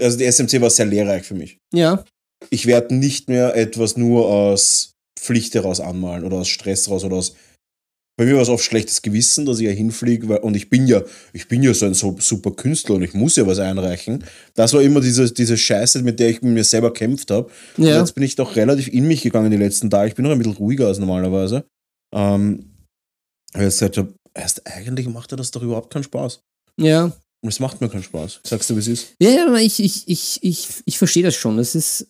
also die SMC war sehr lehrreich für mich. ja, Ich werde nicht mehr etwas nur aus Pflicht heraus anmalen oder aus Stress raus oder aus. Bei mir war es oft schlechtes Gewissen, dass ich ja hinfliege, weil, und ich bin ja, ich bin ja so ein so super Künstler und ich muss ja was einreichen. Das war immer diese, diese Scheiße, mit der ich mit mir selber kämpft habe. Und ja, Jetzt bin ich doch relativ in mich gegangen die letzten Tage. Ich bin noch ein bisschen ruhiger als normalerweise. Ähm, weil ich gesagt habe, erst eigentlich macht er das doch überhaupt keinen Spaß. ja. Und es macht mir keinen Spaß. Sagst du, wie es ist? Ja, ja, ich, ich, ich, ich, ich verstehe das schon. Es ist,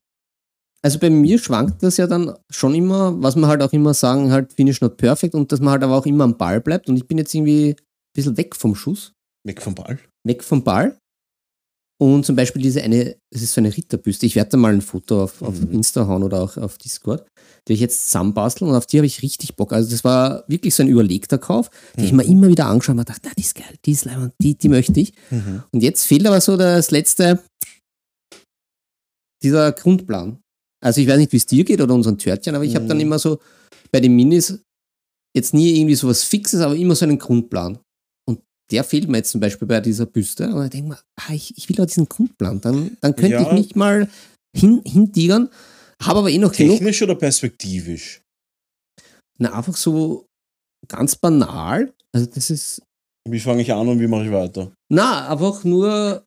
also bei mir schwankt das ja dann schon immer, was man halt auch immer sagen, halt finish not perfect und dass man halt aber auch immer am Ball bleibt. Und ich bin jetzt irgendwie ein bisschen weg vom Schuss, Weg vom Ball. weg vom Ball. Und zum Beispiel diese eine, es ist so eine Ritterbüste. Ich werde da mal ein Foto auf, auf Mhm. Insta hauen oder auch auf Discord, die ich jetzt zusammenbasteln und auf die habe ich richtig Bock. Also das war wirklich so ein überlegter Kauf, den ich mir immer wieder angeschaut habe und dachte, na, die ist geil, die ist leibend, die, die möchte ich. Mhm. Und jetzt fehlt aber so das letzte, dieser Grundplan. Also ich weiß nicht, wie es dir geht oder unseren Törtchen, aber ich habe dann Mhm. immer so bei den Minis jetzt nie irgendwie so was Fixes, aber immer so einen Grundplan. Der fehlt mir jetzt zum Beispiel bei dieser Büste. Und ich denke mir, ah, ich, ich will aber diesen Grundplan. Dann, dann könnte Ja. ich mich mal hin, hintigern, habe aber eh noch genug. Technisch oder perspektivisch? Na, einfach so ganz banal. Also das ist, Wie fange ich an und wie mache ich weiter? Na, einfach nur,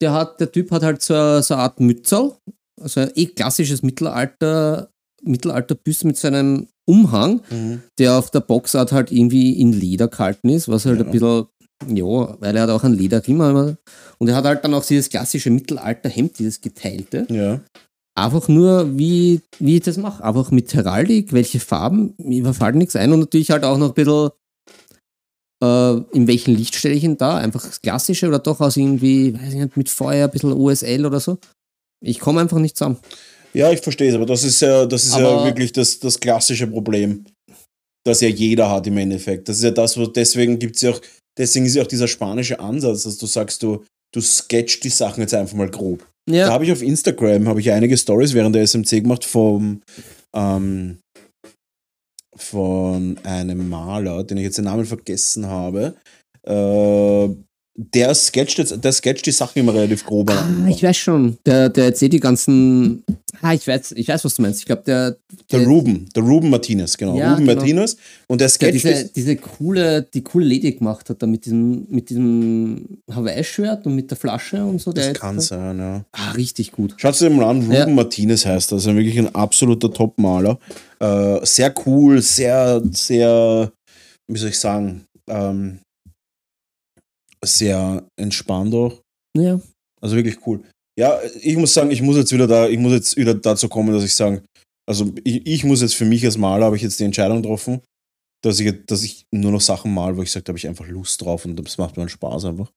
der hat, der Typ hat halt so, eine- so eine Art Mützel, also ein eh klassisches Mittelalter, Mittelalterbüste mit so einem Umhang, der auf der Boxart halt irgendwie in Leder gehalten ist, was halt Ja. ein bisschen, ja, weil er hat auch einen Lederriemen und er hat halt dann auch dieses klassische Mittelalter-Hemd, dieses geteilte. Ja. Einfach nur, wie, wie ich das mache. Einfach mit Heraldik, welche Farben, mir überfällt nichts ein und natürlich halt auch noch ein bisschen, äh, in welchem Licht stelle ich ihn da? Einfach das Klassische oder doch aus irgendwie, weiß ich nicht, mit Feuer, ein bisschen OSL oder so? Ich komme einfach nicht zusammen. Ja, ich verstehe es, aber das ist ja, das ist ja Aber- wirklich das, das klassische Problem, das ja jeder hat im Endeffekt. Das ist ja das, wo deswegen gibt es ja auch, deswegen ist ja auch dieser spanische Ansatz, dass du sagst, du, du sketchst die Sachen jetzt einfach mal grob. Da Ja, habe ich auf Instagram habe ich einige Stories während der SMC gemacht vom ähm, von einem Maler, den ich jetzt den Namen vergessen habe. Äh, der sketcht jetzt, der sketcht die Sachen immer relativ grob. ah, ich weiß schon. Der, der erzählt die ganzen. Ah, ich weiß, ich weiß, was du meinst. Ich glaube, der. Der der Ruben, der Ruben Martinez, genau. Ja, Ruben genau. Martinez. Und der der sketcht diese, ist, diese coole, die coole Lady gemacht hat, da mit diesem, mit diesem Hawaii-Shirt und mit der Flasche und so. der Das kann sein, ja. Ah, richtig gut. Schaut dir mal an, Ruben Ja. Martinez heißt das. Also wirklich ein absoluter Top-Maler. Äh, sehr cool, sehr, sehr, wie soll ich sagen, ähm, sehr entspannt auch. Ja. Also wirklich cool. Ja, ich muss sagen, ich muss jetzt wieder da, ich muss jetzt wieder dazu kommen, dass ich sage, also ich, ich muss jetzt für mich als Maler, habe ich jetzt die Entscheidung getroffen, dass ich, dass ich nur noch Sachen mal, wo ich sage, da habe ich einfach Lust drauf und das macht mir einen Spaß einfach.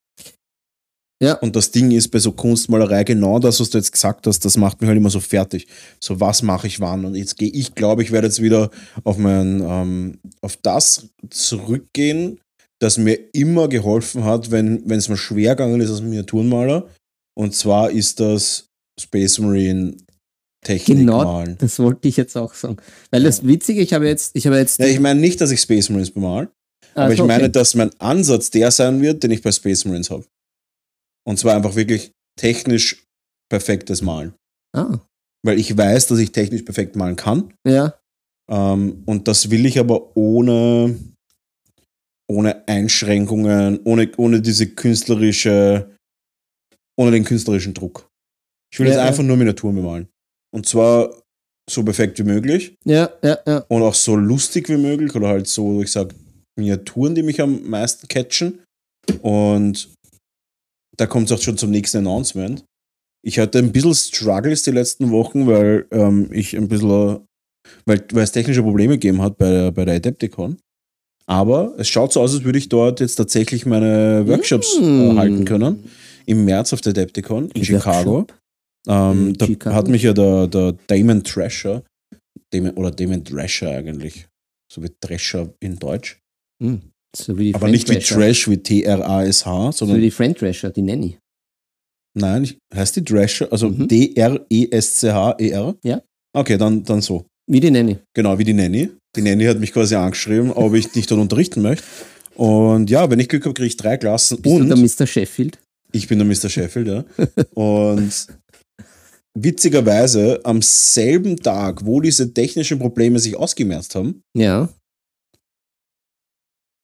Ja. Und das Ding ist bei so Kunstmalerei genau das, was du jetzt gesagt hast, das macht mich halt immer so fertig. So, was mache ich wann? Und jetzt gehe ich, glaube ich, werde jetzt wieder auf mein, ähm, auf das zurückgehen, das mir immer geholfen hat, wenn es mir schwer gegangen ist als Miniaturenmaler. Und zwar ist das Space Marine Technik Genau, malen. das wollte ich jetzt auch sagen. Weil das Witzige, ich habe jetzt, ich habe jetzt. Ja, ich meine nicht, dass ich Space Marines bemal, aber Also, ich meine, okay. dass mein Ansatz der sein wird, den ich bei Space Marines habe. Und zwar einfach wirklich technisch perfektes Malen. Ah, Weil ich weiß, dass ich technisch perfekt malen kann. ja. Ähm, und das will ich aber ohne, ohne Einschränkungen, ohne, ohne diese künstlerische, ohne den künstlerischen Druck. Ich will Ja, jetzt ja. einfach nur Miniaturen bemalen. Und zwar so perfekt wie möglich Ja, ja, ja. und auch so lustig wie möglich oder halt so, ich sage, Miniaturen, die mich am meisten catchen. Und da kommt es auch schon zum nächsten Announcement. Ich hatte ein bisschen Struggles die letzten Wochen, weil ähm, ich ein bisschen, weil, weil es technische Probleme gegeben hat bei, bei der Adepticon. Aber es schaut so aus, als würde ich dort jetzt tatsächlich meine Workshops äh, Mm. halten können. Im März auf der Adepticon in Chicago. Ähm, da Chicago? hat mich ja der, der Damon Thrasher, Damon, oder Damon Thrasher eigentlich, so wie Thrasher in Deutsch. Hm. So wie die Aber Friend nicht wie Thrasher. Trash, wie T-R-A-S-H, So wie sondern, die Friend Trasher, die Nanny. nein, heißt die Thrasher, also Mhm. D-R-E-S-C-H-E-R? Ja. Okay, dann, dann so. Wie die Nanny. Genau, wie die Nanny. Die Nanny hat mich quasi angeschrieben, ob ich dich dort unterrichten möchte. Und ja, wenn ich Glück habe, kriege ich drei Klassen. Bist und du der Mr. Sheffield? Ich bin der Mr. Sheffield, ja. (laughs) Und witzigerweise am selben Tag, wo diese technischen Probleme sich ausgemerzt haben, Ja.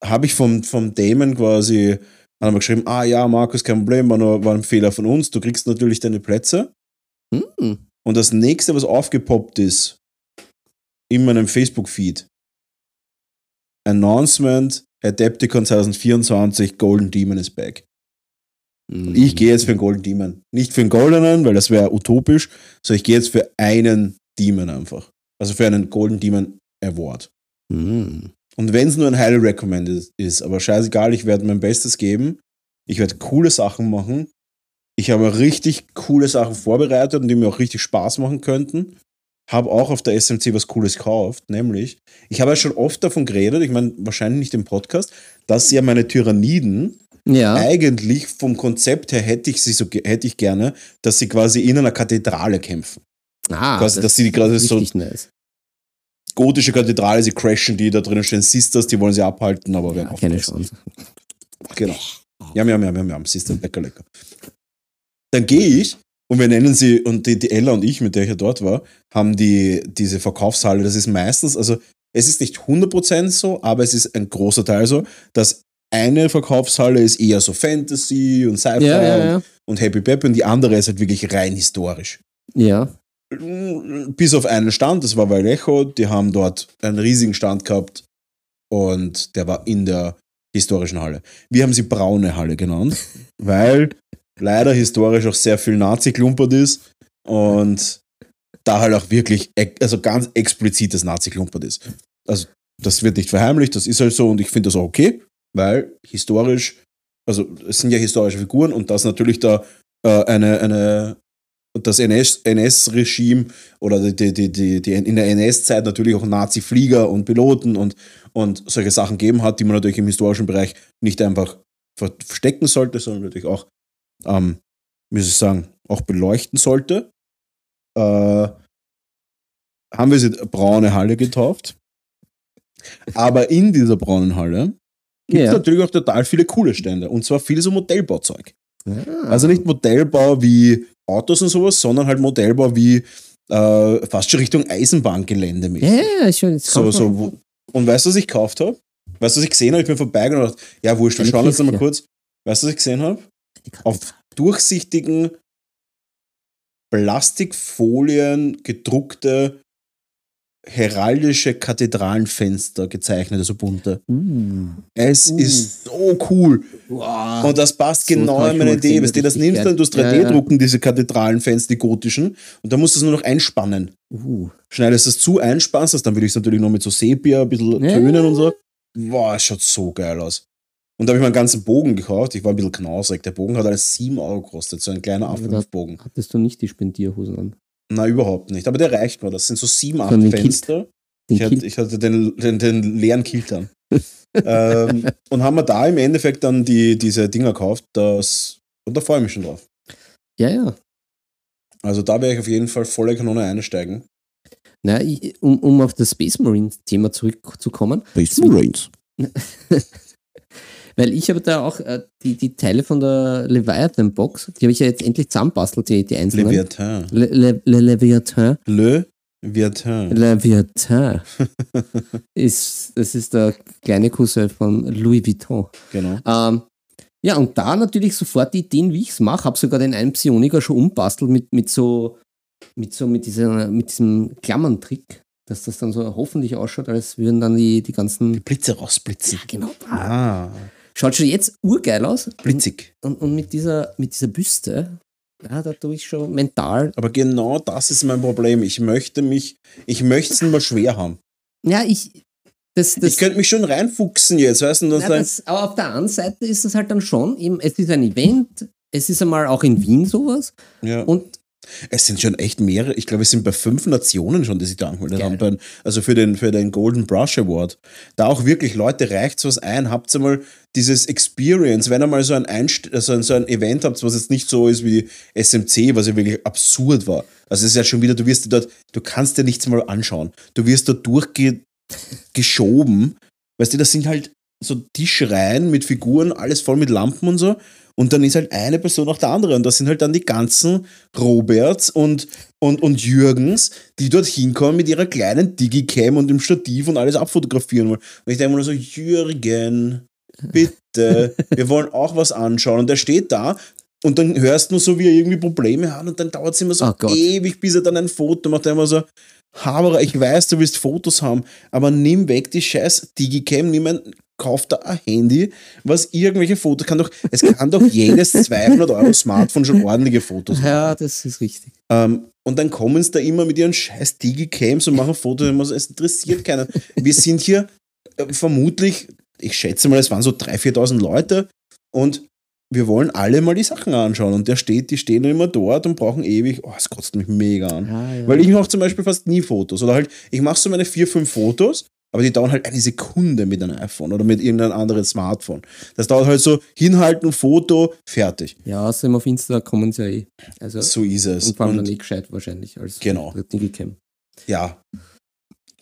habe ich vom, vom Damon quasi einmal geschrieben, ah ja, Markus, kein Problem, war, nur, war ein Fehler von uns, du kriegst natürlich deine Plätze. Hm. Und das nächste, was aufgepoppt ist, in meinem Facebook-Feed, Announcement, Adepticon 2024, Golden Demon is back. Hm. Ich gehe jetzt für einen Golden Demon. Nicht für einen Goldenen, weil das wäre utopisch, sondern ich gehe jetzt für einen Demon einfach. Also für einen Golden Demon Award. Hm. Und wenn es nur ein Highly Recommended ist, aber scheißegal, ich werde mein Bestes geben. Ich werde coole Sachen machen. Ich habe richtig coole Sachen vorbereitet und die mir auch richtig Spaß machen könnten. Habe auch auf der SMC was Cooles gekauft, nämlich, ich habe ja schon oft davon geredet, ich meine, wahrscheinlich nicht im Podcast, dass ja meine Tyranniden Ja. eigentlich vom Konzept her hätte ich sie so hätte ich gerne, dass sie quasi in einer Kathedrale kämpfen. Ah, quasi, dass sie gerade so nice. gotische Kathedrale, sie crashen die, da drinnen stehen Sisters, die wollen sie abhalten, aber wer Ja, kauft keine das? Chance. Genau. Ja, ja, ja, ja, ja, Sister, lecker, lecker. Dann gehe ich und wir nennen sie, und die, die Ella und ich, mit der ich ja dort war, haben die, diese Verkaufshalle, das ist meistens, also es ist nicht 100% so, aber es ist ein großer Teil so, dass eine Verkaufshalle ist eher so Fantasy und Sci-Fi Ja, ja, und ja. und Happy Peppy und die andere ist halt wirklich rein historisch. Ja. Bis auf einen Stand, das war Vallejo, die haben dort einen riesigen Stand gehabt und der war in der historischen Halle. Wir haben sie braune Halle genannt, weil leider historisch auch sehr viel Nazi-Klumpert ist und da halt auch wirklich, also ganz explizites Nazi-Klumpert ist. Also das wird nicht verheimlicht, das ist halt so und ich finde das auch okay, weil historisch, also es sind ja historische Figuren und das natürlich da äh, eine, eine das NS NS-Regime oder die, die, die, die in der NS-Zeit natürlich auch Nazi-Flieger und Piloten und, und solche Sachen gegeben hat, die man natürlich im historischen Bereich nicht einfach ver- verstecken sollte, sondern natürlich auch, ähm, wie soll ich sagen, auch beleuchten sollte. Äh, haben wir sie braune Halle getauft. Aber in dieser braunen Halle gibt es Ja. natürlich auch total viele coole Stände. Und zwar viel so Modellbauzeug. Ah. Also nicht Modellbau wie Autos und sowas, sondern halt Modellbau wie äh, fast schon Richtung Eisenbahngelände mit. Ja, ja, schon. So, so, wo, und weißt du, was ich gekauft habe? Weißt du, was ich gesehen habe? Ich bin vorbeigegangen und dachte, ja, wurscht, wir schauen jetzt mal kurz. Weißt du, was ich gesehen habe? Auf durchsichtigen Plastikfolien gedruckte heraldische Kathedralenfenster gezeichnet, also bunte. Uh. Es Uh. ist so cool. Wow. Und das passt So genau in meine Idee. Weißt du, das nimmst dann, du hast Ja, 3D ja. drucken, diese Kathedralenfenster, die gotischen, und dann musst du es nur noch einspannen. uh. Schneidest es zu, einspannst es, dann will ich es natürlich noch mit so Sepia, ein bisschen Ja. tönen und so. Wow, es schaut so geil aus. Und da habe ich mir einen ganzen Bogen gekauft. Ich war ein bisschen knausrig. Der Bogen hat alles 7 Euro gekostet, so ein kleiner Ja, das- A5-Bogen. Hattest du nicht die Spendierhosen an? Na, überhaupt nicht. Aber der reicht mir. Das sind so 7, 8 So einen Kilt. Fenster. Ich hatte, ich hatte den, den, den leeren Kilt an. ähm, (laughs) und haben wir da im Endeffekt dann die, diese Dinger gekauft. Das, und da freue ich mich schon drauf. Ja, ja. Also da werde ich auf jeden Fall volle Kanone einsteigen. Na, ich, um, um auf das Space Marines Thema zurückzukommen, Space Marines. (laughs) weil ich habe da auch äh, die, die Teile von der Leviathan Box, die habe ich ja jetzt endlich zusammenbastelt, die, die einzelnen. Leviathan. Le, Le, Le, Leviathan. Le Viathan. Leviathan. (laughs) ist, das ist der kleine Cousin von Louis Vuitton. Genau. Ähm, ja, und da natürlich sofort die Ideen, wie ich es mache. Habe sogar den einen Psioniker schon umbastelt mit, mit so, mit so, mit dieser, mit diesem Klammerntrick, dass das dann so hoffentlich ausschaut, als würden dann die, die ganzen. Blitze rausblitzen. Ja, genau. Ah, Schaut schon jetzt urgeil aus. blitzig. Und, und mit dieser, mit dieser Büste, ja, da tue ich schon mental. Aber genau das ist mein Problem. Ich möchte mich, ich möchte es mal schwer haben. Ja, ich. Das, das, ich könnte mich schon reinfuchsen jetzt, weißt du? Ja, das, aber auf der anderen Seite ist das halt dann schon, eben, es ist ein Event, es ist einmal auch in Wien sowas ja. und Es sind schon echt mehrere, ich glaube, es sind bei fünf Nationen schon, die sich da angemeldet Geil. haben. Also für den, für den Golden Brush Award. Da auch wirklich, Leute, reicht was ein, habt ihr mal dieses Experience, wenn ihr mal so ein, Einst also ein- so ein Event habt, was jetzt nicht so ist wie SMC, was ja wirklich absurd war. Also es ist ja schon wieder, du wirst dir dort, du kannst dir nichts mal anschauen. Du wirst da durchgeschoben. Weißt du, das sind halt so Tischreihen mit Figuren, alles voll mit Lampen und so. Und dann ist halt eine Person nach der anderen. Und das sind halt dann die ganzen Roberts und, und, und Jürgens, die dort hinkommen mit ihrer kleinen Digicam und dem Stativ und alles abfotografieren wollen. Und ich denke mir nur so, Jürgen, bitte, wir wollen auch was anschauen. Und der steht da und dann hörst du nur so, wie er irgendwie Probleme hat und dann dauert es immer so Oh ewig, bis er dann ein Foto macht. Der immer so, Haberer, ich weiß, du willst Fotos haben, aber nimm weg die scheiß Digicam, nimm ein, kauf da ein Handy, was irgendwelche Fotos kann doch, es kann doch jedes 200 Euro Smartphone schon ordentliche Fotos machen. ja, das ist richtig. Ähm, und dann kommen sie da immer mit ihren scheiß Digicams und machen Fotos, und es interessiert keinen. Wir sind hier äh, vermutlich, ich schätze mal, es waren so 3.000, 4.000 Leute und wir wollen alle mal die Sachen anschauen. Und der steht, die stehen immer dort und brauchen ewig, oh, es kotzt mich mega an. Ja, ja. Weil ich mache zum Beispiel fast nie Fotos. Oder halt, ich mache so meine vier, fünf Fotos, aber die dauern halt eine Sekunde mit einem iPhone oder mit irgendeinem anderen Smartphone. Das dauert halt so, hinhalten, Foto, fertig. ja, außerdem auf Insta kommen sie ja eh. Also, So ist es. und vor allem dann eh gescheit wahrscheinlich als Genau. Digicam. Ja,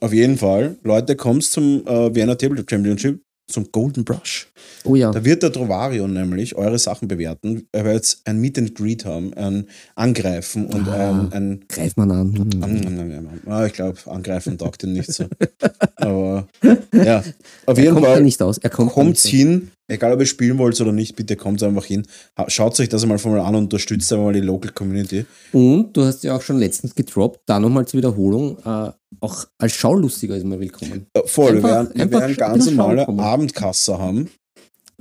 auf jeden Fall. Leute, kommt zum äh, Vienna Tabletop Championship, zum Golden Brush. Oh ja. Da wird der Trovario nämlich eure Sachen bewerten. Er wird jetzt ein Meet and Greet haben, ein Angreifen und Ah. ein, ein Greif man an. Ah, ich glaube, angreifen taugt ihn nicht so. (laughs) Aber ja, auf Er jeden kommt da Fall nicht aus. Er kommt da kommt's hin. Egal, ob ihr spielen wollt oder nicht, bitte kommt einfach hin. Ha- Schaut euch das einmal von mal an und unterstützt einmal die Local Community. Und du hast ja auch schon letztens gedroppt, da nochmal zur Wiederholung, äh, auch als Schaulustiger ist man willkommen. Äh, Voll, Einfach- wir werden, wir werden ganz normale. Abendkasse haben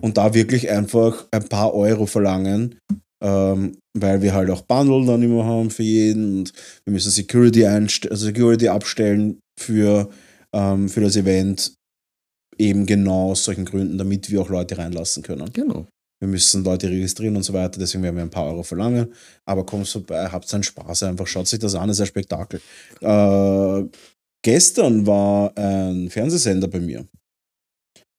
und da wirklich einfach ein paar Euro verlangen, ähm, weil wir halt auch Bundle dann immer haben für jeden und wir müssen Security, also Security abstellen für, ähm, für das Event, eben genau aus solchen Gründen, damit wir auch Leute reinlassen können. Genau. Wir müssen Leute registrieren und so weiter, deswegen werden wir ein paar Euro verlangen. Aber kommt vorbei, habt seinen Spaß einfach, schaut sich das an, ist ein Spektakel. Äh, gestern war ein Fernsehsender bei mir.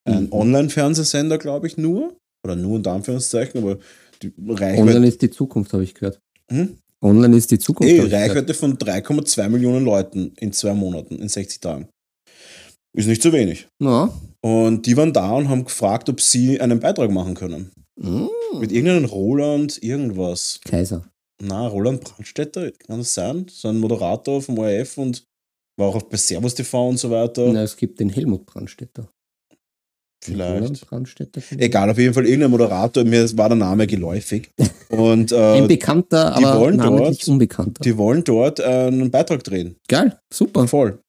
Ein Mhm. Online-Fernsehsender, glaube ich, nur. Oder nur unter Anführungszeichen, aber die Reichweite, Online ist die Zukunft, habe ich gehört. Hm? Online ist die Zukunft. Ey, gehört. Reichweite von 3,2 Millionen Leuten in zwei Monaten, in 60 Tagen. Ist nicht so wenig. Ja. Und die waren da und haben gefragt, ob sie einen Beitrag machen können. Mm. Mit irgendeinem Roland, irgendwas. Kaiser. Na, Roland Brandstätter, kann das sein? So ein Moderator vom ORF und war auch bei Servus TV und so weiter. Na, es gibt den Helmut Brandstätter. Vielleicht. Brandstätter. Egal, auf jeden Fall irgendein Moderator, mir war der Name geläufig. (laughs) Und Ein äh, bekannter, die aber wollen dort- unbekannter. die wollen dort einen Beitrag drehen. Geil, super. Voll.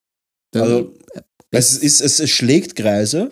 Also, es, ist, es, es schlägt Kreise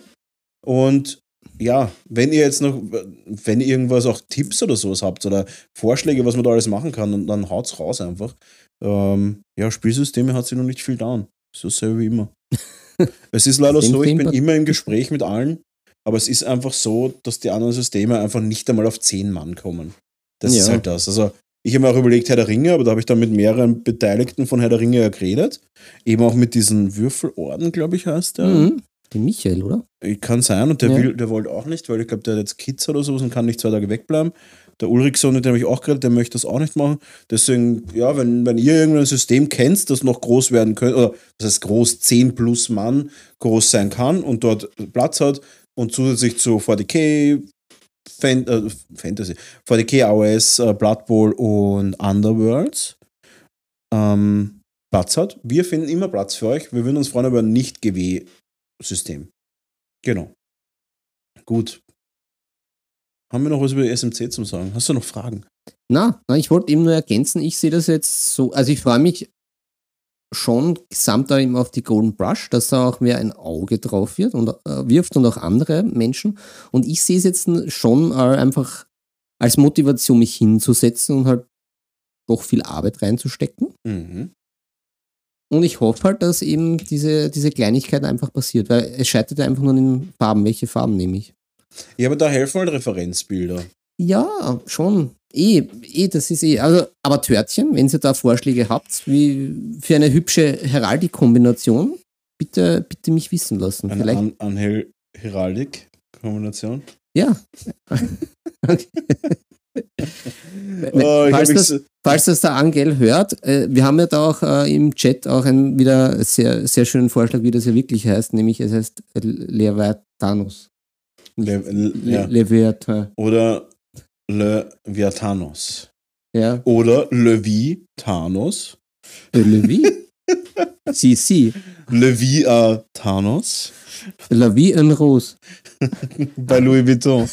und ja, wenn ihr jetzt noch, wenn ihr irgendwas auch Tipps oder sowas habt oder Vorschläge, was man da alles machen kann, dann, dann haut's raus einfach. Ähm, ja, Spielsysteme hat sich noch nicht viel down. So selber wie immer. (laughs) es ist leider so, ich bin immer im Gespräch mit allen, aber es ist einfach so, dass die anderen Systeme einfach nicht einmal auf zehn Mann kommen. Das ist Ja. halt das. Also, ich habe mir auch überlegt, Herr der Ringe, aber da habe ich dann mit mehreren Beteiligten von Herr der Ringe ja geredet. Eben auch mit diesen Würfelorden, glaube ich, heißt der. Mhm. Den Michael, oder? Kann sein, und der Ja. will, der wollte auch nicht, weil ich glaube, der hat jetzt Kids oder sowas und kann nicht zwei Tage wegbleiben. Der Ulrichson, mit dem habe ich auch geredet, der möchte das auch nicht machen. Deswegen, ja, wenn, wenn ihr irgendein System kennt, das noch groß werden könnte, oder das heißt groß 10 plus Mann groß sein kann und dort Platz hat und zusätzlich zu 40k, Fan, äh, Fantasy, 40k AOS, äh, Blood Bowl und Underworlds ähm, Platz hat. Wir finden immer Platz für euch. Wir würden uns freuen über ein Nicht-GW-System. Genau. Gut. Haben wir noch was über SMC zu sagen? Hast du noch Fragen? Na, ich wollte eben nur ergänzen, ich sehe das jetzt so, also ich freue mich schon gesamt da eben auf die Golden Brush, dass da auch mehr ein Auge drauf wird und äh, wirft und auch andere Menschen. Und ich sehe es jetzt schon äh, einfach als Motivation, mich hinzusetzen und halt doch viel Arbeit reinzustecken. Mhm. Und ich hoffe halt, dass eben diese, diese Kleinigkeit einfach passiert, weil es scheitert ja einfach nur an den Farben. Welche Farben nehme ich? Ja, aber da helfen halt Referenzbilder. Ja, schon. Eh, eh, das ist eh. Also, aber Törtchen, wenn ihr da Vorschläge habt, wie für eine hübsche Heraldik-Kombination, bitte, bitte mich wissen lassen. Eine Vielleicht. An Anhel Heraldik-Kombination. Ja. (laughs) Oh, falls, das, so- falls das der Angel hört, äh, wir haben ja da auch äh, im Chat auch einen wieder sehr, sehr schönen Vorschlag, wie das ja wirklich heißt, nämlich es heißt Leviathanos. Le Le Le. Leviathan. Oder Leviathanos. Ja. Oder Levi-Thanos. Levi? (laughs) si, si. Leviathanos. La vie en rose. (laughs) Bei Louis Vuitton.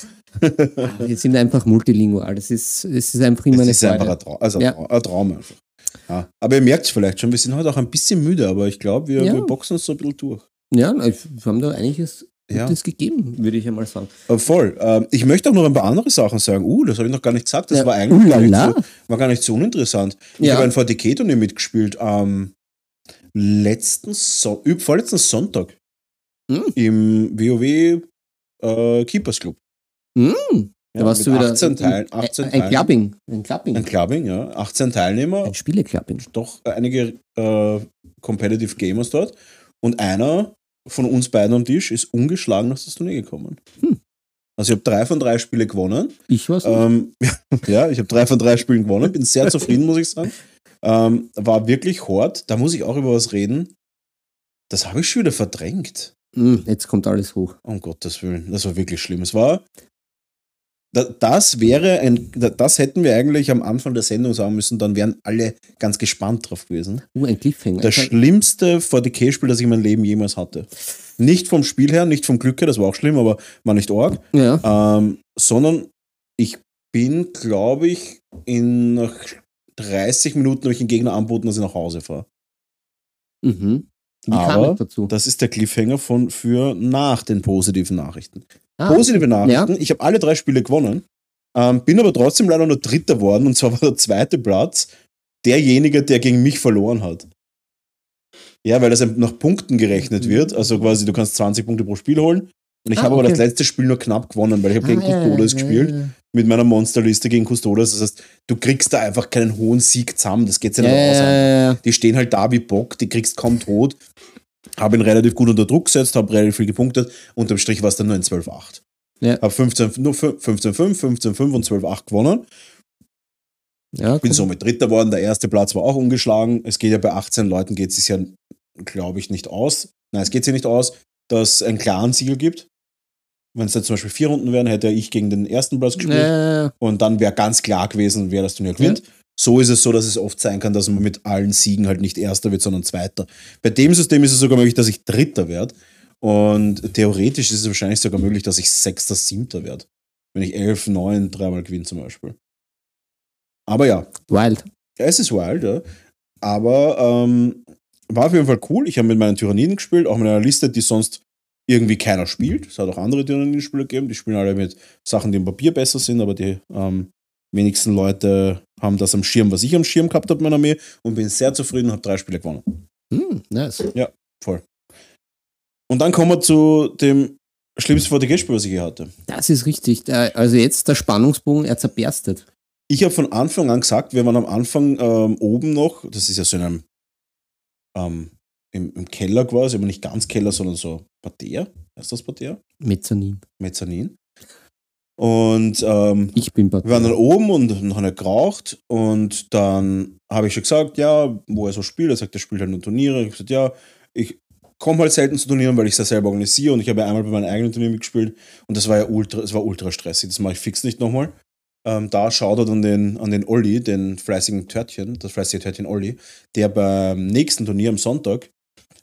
Wir sind einfach multilingual. Das ist, es ist einfach immer Das eine ist einfach ein Traum, also Ja. Ein Traum einfach. Ja. Aber ihr merkt es vielleicht schon, wir sind heute auch ein bisschen müde, aber ich glaube, wir, Ja. wir boxen uns so ein bisschen durch. Ja, wir haben da einiges Ja. Gutes gegeben, würde ich einmal sagen. Äh, voll. Ähm, ich möchte auch noch ein paar andere Sachen sagen. Uh, das habe ich noch gar nicht gesagt. Das Ja, war eigentlich gar nicht, so, war gar nicht so uninteressant. Ich Ja. habe ein VTK-Turnier mitgespielt am letzten so vorletzten Sonntag Hm. im WoW äh, Keepers Club. Mm, da warst du wieder 18 ein- Teilen. 18 ein, ein. Clubbing. Ein Clubbing. Ein Clubbing, ja. 18 Teilnehmer, Ein Spiele-Clubbing. doch einige äh, Competitive Gamers dort. Und einer von uns beiden am Tisch ist ungeschlagen aus das Turnier gekommen. Hm. Also ich habe drei von drei Spiele gewonnen. Ich war's. Ähm, (laughs) ja, ich habe drei von drei Spielen gewonnen, bin sehr zufrieden, muss ich sagen. Ähm, war wirklich hart. Da muss ich auch über was reden. Das habe ich schon wieder verdrängt. Mm, jetzt kommt alles hoch. Um Gottes Willen. Das war wirklich schlimm. Es war. Da- Das wäre ein. da- Das hätten wir eigentlich am Anfang der Sendung sagen müssen, dann wären alle ganz gespannt drauf gewesen. Uh, ein Cliffhanger. Das schlimmste 40k-Spiel, das ich in meinem Leben jemals hatte. Nicht vom Spiel her, nicht vom Glück her, das war auch schlimm, aber war nicht arg. ja. Ähm, sondern ich bin, glaube ich, in nach 30 Minuten habe ich den Gegner anboten, dass ich nach Hause fahre. Mhm. Wie Aber? Das ist der Cliffhanger von für nach den positiven Nachrichten. Ah, Positive Nachrichten, Ja. ich habe alle drei Spiele gewonnen, ähm, bin aber trotzdem leider nur Dritter worden und zwar war der zweite Platz derjenige, der gegen mich verloren hat. Ja, weil das nach Punkten gerechnet wird. Also quasi, du kannst 20 Punkte pro Spiel holen. Und ich Ah, habe aber okay. das letzte Spiel nur knapp gewonnen, weil ich habe gegen Ah, Custodes ja, gespielt ja, ja. mit meiner Monsterliste gegen Custodes. Das heißt, du kriegst da einfach keinen hohen Sieg zusammen. Das geht ja nicht aus. Die stehen halt da wie Bock, die kriegst kaum tot. Habe ihn relativ gut unter Druck gesetzt, habe relativ viel gepunktet. Unterm Strich war es dann nur ein 12-8. Ja. Habe 15, nur 15-5, 15-5 und 12-8 gewonnen. ja Bin somit Dritter worden. Der erste Platz war auch ungeschlagen. Es geht ja bei 18 Leuten, geht es sich ja, glaube ich, nicht aus. Nein, es geht sich nicht aus, dass es einen klaren Siegel gibt. Wenn es jetzt zum Beispiel vier Runden wären, hätte ich gegen den ersten Platz gespielt. Ja, ja, ja. Und dann wäre ganz klar gewesen, wer das Turnier gewinnt. So ist es so, dass es oft sein kann, dass man mit allen Siegen halt nicht Erster wird, sondern Zweiter. Bei dem System ist es sogar möglich, dass ich Dritter werde. Und theoretisch ist es wahrscheinlich sogar möglich, dass ich Sechster, Siebter werde. Wenn ich elf, neun, dreimal gewinne zum Beispiel. Aber ja, Wild. ja, es ist wild, ja. Aber ähm, war auf jeden Fall cool. Ich habe mit meinen Tyranniden gespielt, auch mit einer Liste, die sonst irgendwie keiner spielt. Es hat auch andere Tyranniden-Spieler gegeben, die spielen alle mit Sachen, die im Papier besser sind, aber die ähm, wenigsten Leute haben das am Schirm, was ich am Schirm gehabt habe, meiner Armee, und bin sehr zufrieden und habe drei Spiele gewonnen. Hm, nice. Ja, voll. Und dann kommen wir zu dem schlimmsten VTG-Spiel, was ich hier hatte. Das ist richtig. Also jetzt der Spannungsbogen, er zerberstet. Ich habe von Anfang an gesagt, wir waren am Anfang ähm, oben noch, das ist ja so in einem ähm, im, im, Keller quasi, aber nicht ganz Keller, sondern so Parterre. Heißt das Parterre? Mezzanin. Mezzanin. Und ähm, ich bin wir waren dann oben und noch nicht geraucht. Und dann habe ich schon gesagt, ja, wo er so spielt. Er sagt, er spielt halt nur Turniere. Ich habe gesagt, ja, ich komme halt selten zu Turnieren, weil ich es selber organisiere. Und ich habe ja einmal bei meinem eigenen Turnier mitgespielt. Und das war ja ultra, es war ultra stressig. Das mache ich fix nicht nochmal. Ähm, da schaut er dann den, an den Olli, den fleißigen Törtchen, das fleißige Törtchen Olli, der beim nächsten Turnier am Sonntag,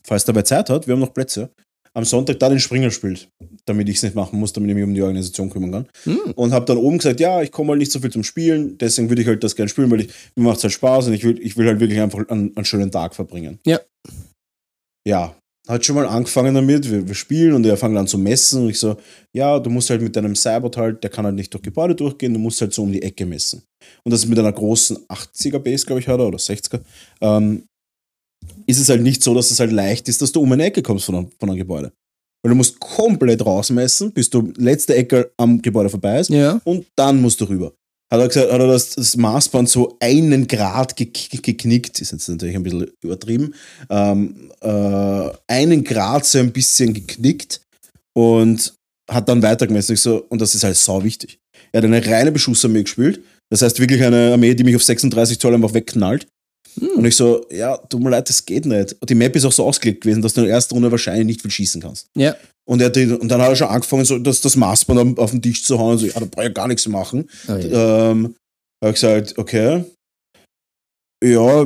falls er dabei Zeit hat, wir haben noch Plätze, am Sonntag da den Springer spielt, damit ich es nicht machen muss, damit ich mich um die Organisation kümmern kann. Mhm. Und habe dann oben gesagt, ja, ich komme halt nicht so viel zum Spielen, deswegen würde ich halt das gerne spielen, weil ich, mir macht es halt Spaß und ich will, ich will halt wirklich einfach einen, einen schönen Tag verbringen. Ja. Ja, hat schon mal angefangen damit, wir, wir spielen und er fängt an zu messen und ich so, ja, du musst halt mit deinem Cybot halt, der kann halt nicht durch Gebäude durchgehen, du musst halt so um die Ecke messen. Und das ist mit einer großen 80er Base, glaube ich, hat er, oder 60er, ähm, ist es halt nicht so, dass es halt leicht ist, dass du um eine Ecke kommst von einem, von einem Gebäude. Weil du musst komplett rausmessen, bis du letzte Ecke am Gebäude vorbei ist ja. und dann musst du rüber hat er gesagt, hat er das, das Maßband so einen Grad geknickt, ist jetzt natürlich ein bisschen übertrieben, ähm, äh, einen Grad so ein bisschen geknickt und hat dann weitergemessen. Ich so, und das ist halt sau wichtig. Er hat eine reine Beschussarmee gespielt. Das heißt wirklich eine Armee, die mich auf 36 Zoll einfach wegknallt. Hm. Und ich so, ja, tut mir leid, das geht nicht. Und die Map ist auch so ausgelegt gewesen, dass du in der ersten Runde wahrscheinlich nicht viel schießen kannst. Ja. Und, er, und dann hat er schon angefangen, so das, das Maßband auf, den Tisch zu hauen. So, ja, da brauche ich gar nichts machen. Oh, ja. ähm, habe ich gesagt, okay. Ja,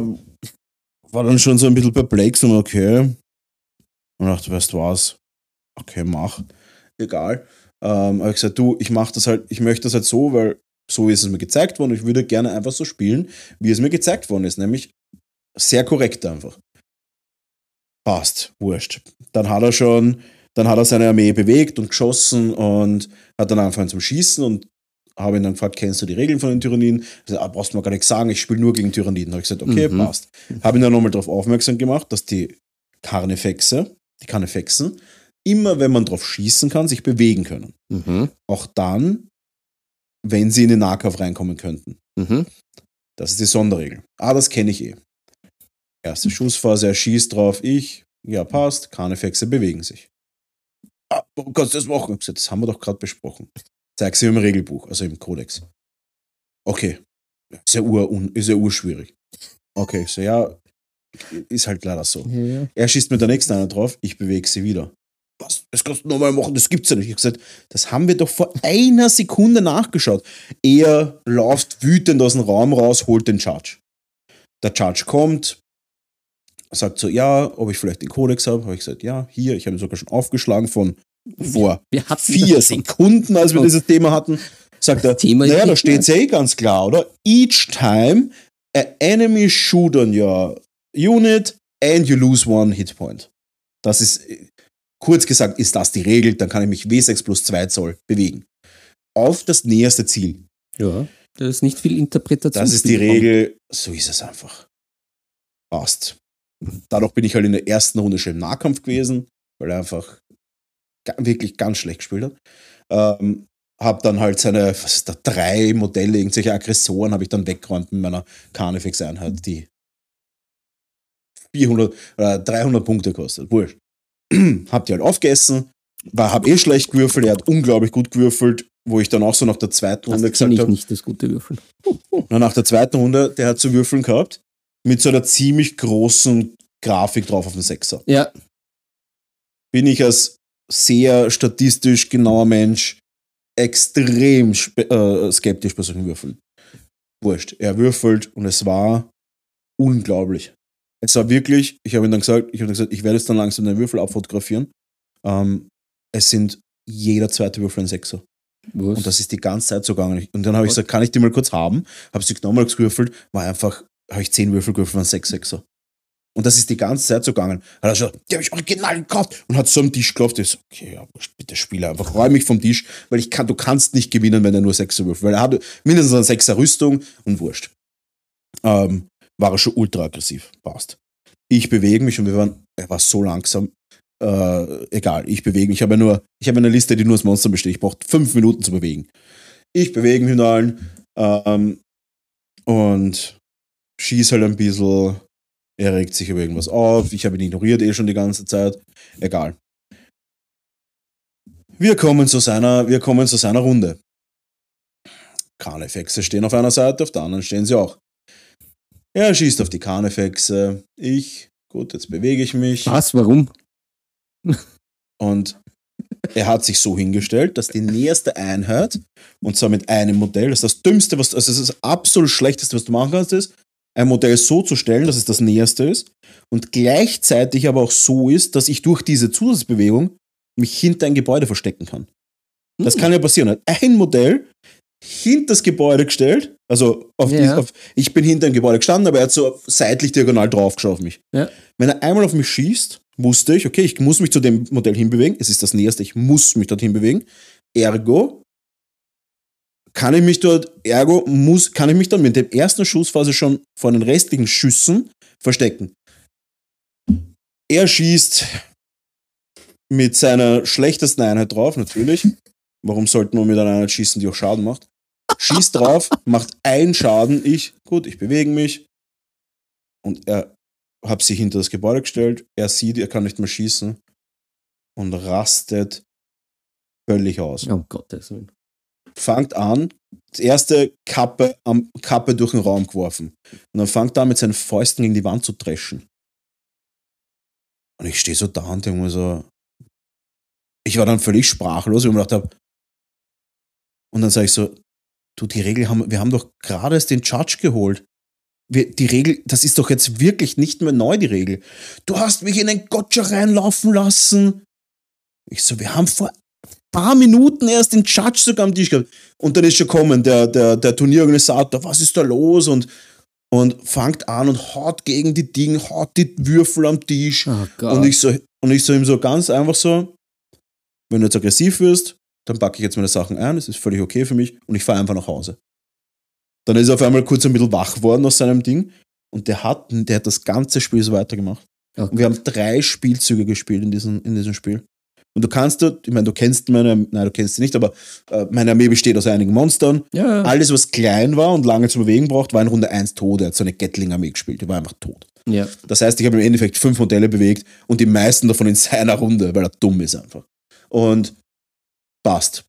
war dann schon so ein bisschen perplex und okay. Und dachte, weißt du was? Okay, mach. Egal. Ähm, habe ich gesagt, du, ich mache das halt, ich möchte das halt so, weil so ist es mir gezeigt worden. Ich würde gerne einfach so spielen, wie es mir gezeigt worden ist, nämlich sehr korrekt einfach. Passt, wurscht. Dann hat er schon dann hat er seine Armee bewegt und geschossen und hat dann angefangen zum Schießen und habe ihn dann gefragt, kennst du die Regeln von den Tyranniden? Also, ah, brauchst du mir gar nichts sagen, ich spiele nur gegen Tyranniden. Habe ich gesagt, okay, mhm. passt. Habe ihn dann nochmal darauf aufmerksam gemacht, dass die Karnefexe, die Karnefexen, immer wenn man drauf schießen kann, sich bewegen können. Mhm. Auch dann, wenn sie in den Nahkampf reinkommen könnten. Mhm. Das ist die Sonderregel. Ah, das kenne ich eh. Erste Schussphase, er schießt drauf, ich, ja, passt, Karnefexe bewegen sich ah, kannst du das machen? Gesagt, das haben wir doch gerade besprochen. Zeig sie im Regelbuch, also im Kodex. Okay. Ist ja, ur, ist ja urschwierig. Okay, so ja, ist halt leider so. Ja, ja. Er schießt mit der nächsten einer drauf, ich bewege sie wieder. Was? Das kannst du nochmal machen, das gibt's ja nicht. Ich habe gesagt, das haben wir doch vor einer Sekunde nachgeschaut. Er läuft wütend aus dem Raum raus, holt den Charge. Der Charge kommt, sagt so, ja, ob ich vielleicht den Kodex habe. Habe ich gesagt, ja, hier, ich habe ihn sogar schon aufgeschlagen von vor vier Sekunden, als wir oh. dieses Thema hatten. Sagt er, Thema naja, da steht es ja eh ganz klar, oder? Each time a enemy shoot on your unit and you lose one hit point. Das ist, kurz gesagt, ist das die Regel, dann kann ich mich W6 plus 2 Zoll bewegen. Auf das näherste Ziel. Ja, da ist nicht viel Interpretation. Das ist die Regel, so ist es einfach. Passt. Dadurch bin ich halt in der ersten Runde schon im Nahkampf gewesen, weil er einfach wirklich ganz schlecht gespielt hat. Ähm, habe dann halt seine, was ist da, drei Modelle, irgendwelche Aggressoren habe ich dann weggeräumt mit meiner Carnifex-Einheit, die 400 oder 300 Punkte kostet. Wurscht. (clears throat) hab die halt aufgegessen, war, hab eh schlecht gewürfelt, er hat unglaublich gut gewürfelt, wo ich dann auch so nach der zweiten Runde das gesagt habe. nicht das gute Würfeln. (laughs) nach der zweiten Runde, der hat zu würfeln gehabt mit so einer ziemlich großen Grafik drauf auf dem Sechser. Ja. Bin ich als sehr statistisch genauer Mensch extrem äh, skeptisch bei solchen Würfeln. Wurscht. Er würfelt und es war unglaublich. Es war wirklich, ich habe ihm dann gesagt, ich habe gesagt, ich werde jetzt dann langsam den Würfel abfotografieren. Ähm, es sind jeder zweite Würfel ein Sechser. Was? Und das ist die ganze Zeit so gegangen. Und dann habe ich gesagt, kann ich die mal kurz haben? Habe sie nochmal gewürfelt, war einfach habe ich 10 Würfel gewürfelt von 6 Sechser. Und das ist die ganze Zeit so gegangen. Hat er schon, die habe ich original gekauft und hat so am Tisch geklopft. Ich so, okay, ja, bitte spiele einfach, räum mich vom Tisch, weil ich kann, du kannst nicht gewinnen, wenn er nur Sechser würfelt. Weil er hat mindestens eine Sechser Rüstung und wurscht. Ähm, war er schon ultra aggressiv. Passt. Ich bewege mich und wir waren, er war so langsam. Äh, egal, ich bewege mich. Ich habe ja nur, ich habe eine Liste, die nur aus Monster besteht. Ich brauche fünf Minuten zu bewegen. Ich bewege mich mit allen ähm, und schieße halt ein bisschen. Er regt sich über irgendwas auf. Ich habe ihn ignoriert eh schon die ganze Zeit. Egal. Wir kommen zu seiner, wir kommen zu seiner Runde. Karnefexe stehen auf einer Seite, auf der anderen stehen sie auch. Er schießt auf die Karnefexe. Ich, gut, jetzt bewege ich mich. Was? Warum? Und er hat sich so hingestellt, dass die näherste Einheit, und zwar mit einem Modell, das ist das Dümmste, was, also das ist das absolut Schlechteste, was du machen kannst, ist, ein Modell so zu stellen, dass es das näherste ist und gleichzeitig aber auch so ist, dass ich durch diese Zusatzbewegung mich hinter ein Gebäude verstecken kann. Das kann ja passieren. Ein Modell hinter das Gebäude gestellt, also auf Ja. dies, auf, ich bin hinter dem Gebäude gestanden, aber er hat so seitlich diagonal draufgeschaut auf mich. Ja. Wenn er einmal auf mich schießt, wusste ich, okay, ich muss mich zu dem Modell hinbewegen. Es ist das Näherste, ich muss mich dorthin bewegen. Ergo kann ich mich dort, ergo muss, kann ich mich dann mit dem ersten Schuss quasi schon vor den restlichen Schüssen verstecken. Er schießt mit seiner schlechtesten Einheit drauf, natürlich. Warum sollte man mit einer Einheit schießen, die auch Schaden macht? Schießt drauf, macht einen Schaden. Ich, gut, ich bewege mich. Und er hat sich hinter das Gebäude gestellt. Er sieht, er kann nicht mehr schießen. Und rastet völlig aus. Oh Gottes Willen. Fangt an, das erste Kappe, am, Kappe durch den Raum geworfen. Und dann fängt er an, mit seinen Fäusten gegen die Wand zu dreschen. Und ich stehe so da und denke mir so, ich war dann völlig sprachlos, weil ich mir gedacht habe, und dann sage ich so, du, die Regel haben, wir haben doch gerade erst den Judge geholt. Wir, die Regel, das ist doch jetzt wirklich nicht mehr neu, die Regel. Du hast mich in den Gotcha reinlaufen lassen. Ich so, wir haben vor ein paar Minuten erst den Judge sogar am Tisch gehabt. Und dann ist schon kommen, der, der, der Turnierorganisator, was ist da los? Und, und fängt an und haut gegen die Dinge, haut die Würfel am Tisch. Oh. Und ich so, und ich so ihm so ganz einfach so, wenn du jetzt aggressiv wirst, dann packe ich jetzt meine Sachen ein, das ist völlig okay für mich und ich fahre einfach nach Hause. Dann ist er auf einmal kurz ein bisschen wach worden aus seinem Ding und der hat, der hat das ganze Spiel so weitergemacht. Okay. Und wir haben drei Spielzüge gespielt in diesem, in diesem Spiel. Und du kannst dort, ich meine, du kennst meine, nein, du kennst sie nicht, aber äh, meine Armee besteht aus einigen Monstern. ja. Alles, was klein war und lange zu bewegen braucht, war in Runde 1 tot. Er hat so eine Gatling-Armee gespielt, die war einfach tot. ja. Das heißt, ich habe im Endeffekt fünf Modelle bewegt und die meisten davon in seiner Runde, weil er dumm ist einfach. Und passt.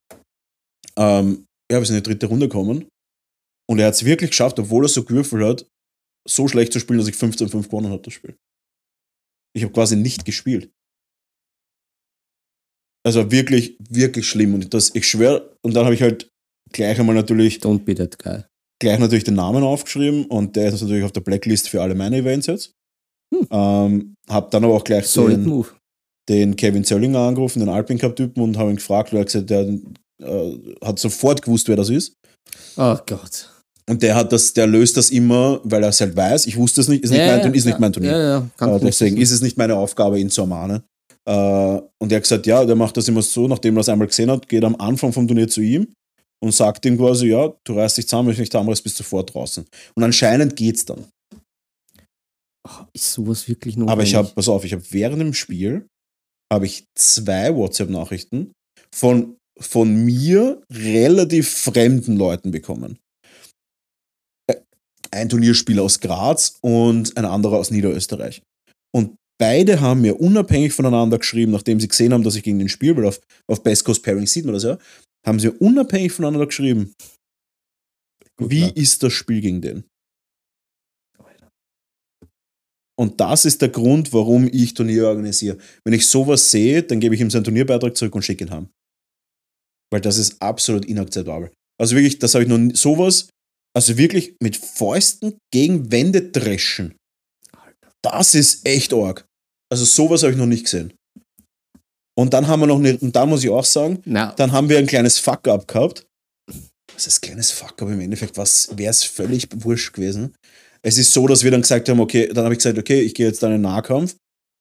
Ähm, ja, wir sind in die dritte Runde gekommen und er hat es wirklich geschafft, obwohl er so gewürfelt hat, so schlecht zu spielen, dass ich 15-5 gewonnen habe, das Spiel. Ich habe quasi nicht gespielt. Also wirklich, wirklich schlimm. Und das, ich schwöre, und dann habe ich halt gleich einmal natürlich Don't be that guy. gleich natürlich den Namen aufgeschrieben und der ist natürlich auf der Blacklist für alle meine Events jetzt. Hm. Ähm, hab dann aber auch gleich Solid den, move. Den Kevin Zöllinger angerufen, den Alpine Cup-Typen und habe ihn gefragt, weil er gesagt, der äh, hat sofort gewusst, wer das ist. Oh Gott. Und der hat das, der löst das immer, weil er es halt weiß. Ich wusste es nicht, ist nicht, mein, Turnier- ist nicht mein Turnier. Ja, ja. Äh, deswegen ist es nicht meine Aufgabe, ihn zu ermahnen. Äh, und er hat gesagt, ja, der macht das immer so, nachdem er es einmal gesehen hat, geht am Anfang vom Turnier zu ihm und sagt ihm quasi, ja, du reißt dich zusammen, wenn ich nicht zusammenreiß, bist du sofort draußen. Und anscheinend geht's dann. Oh, ist sowas wirklich notwendig? Aber ich habe, pass auf, ich habe während dem Spiel habe ich zwei WhatsApp-Nachrichten von, von mir relativ fremden Leuten bekommen. Äh, Ein Turnierspieler aus Graz und ein anderer aus Niederösterreich. Und beide haben mir unabhängig voneinander geschrieben, nachdem sie gesehen haben, dass ich gegen den Spiel, weil auf, auf Best Coast Pairing sieht man das ja, haben sie unabhängig voneinander geschrieben, Gut, wie ja. ist das Spiel gegen den? Und das ist der Grund, warum ich Turniere organisiere. Wenn ich sowas sehe, dann gebe ich ihm seinen Turnierbeitrag zurück und schicke ihn heim. Weil das ist absolut inakzeptabel. Also wirklich, das habe ich noch nie, sowas, also wirklich mit Fäusten gegen Wände dreschen. Das ist echt arg. Also sowas habe ich noch nicht gesehen. Und dann haben wir noch eine, und da muss ich auch sagen, Na, dann haben wir ein kleines Fuck-up gehabt. Was ist ein kleines Fuck-up im Endeffekt? Was wäre es völlig wurscht gewesen? Es ist so, dass wir dann gesagt haben, okay, dann habe ich gesagt, okay, ich gehe jetzt dann in den Nahkampf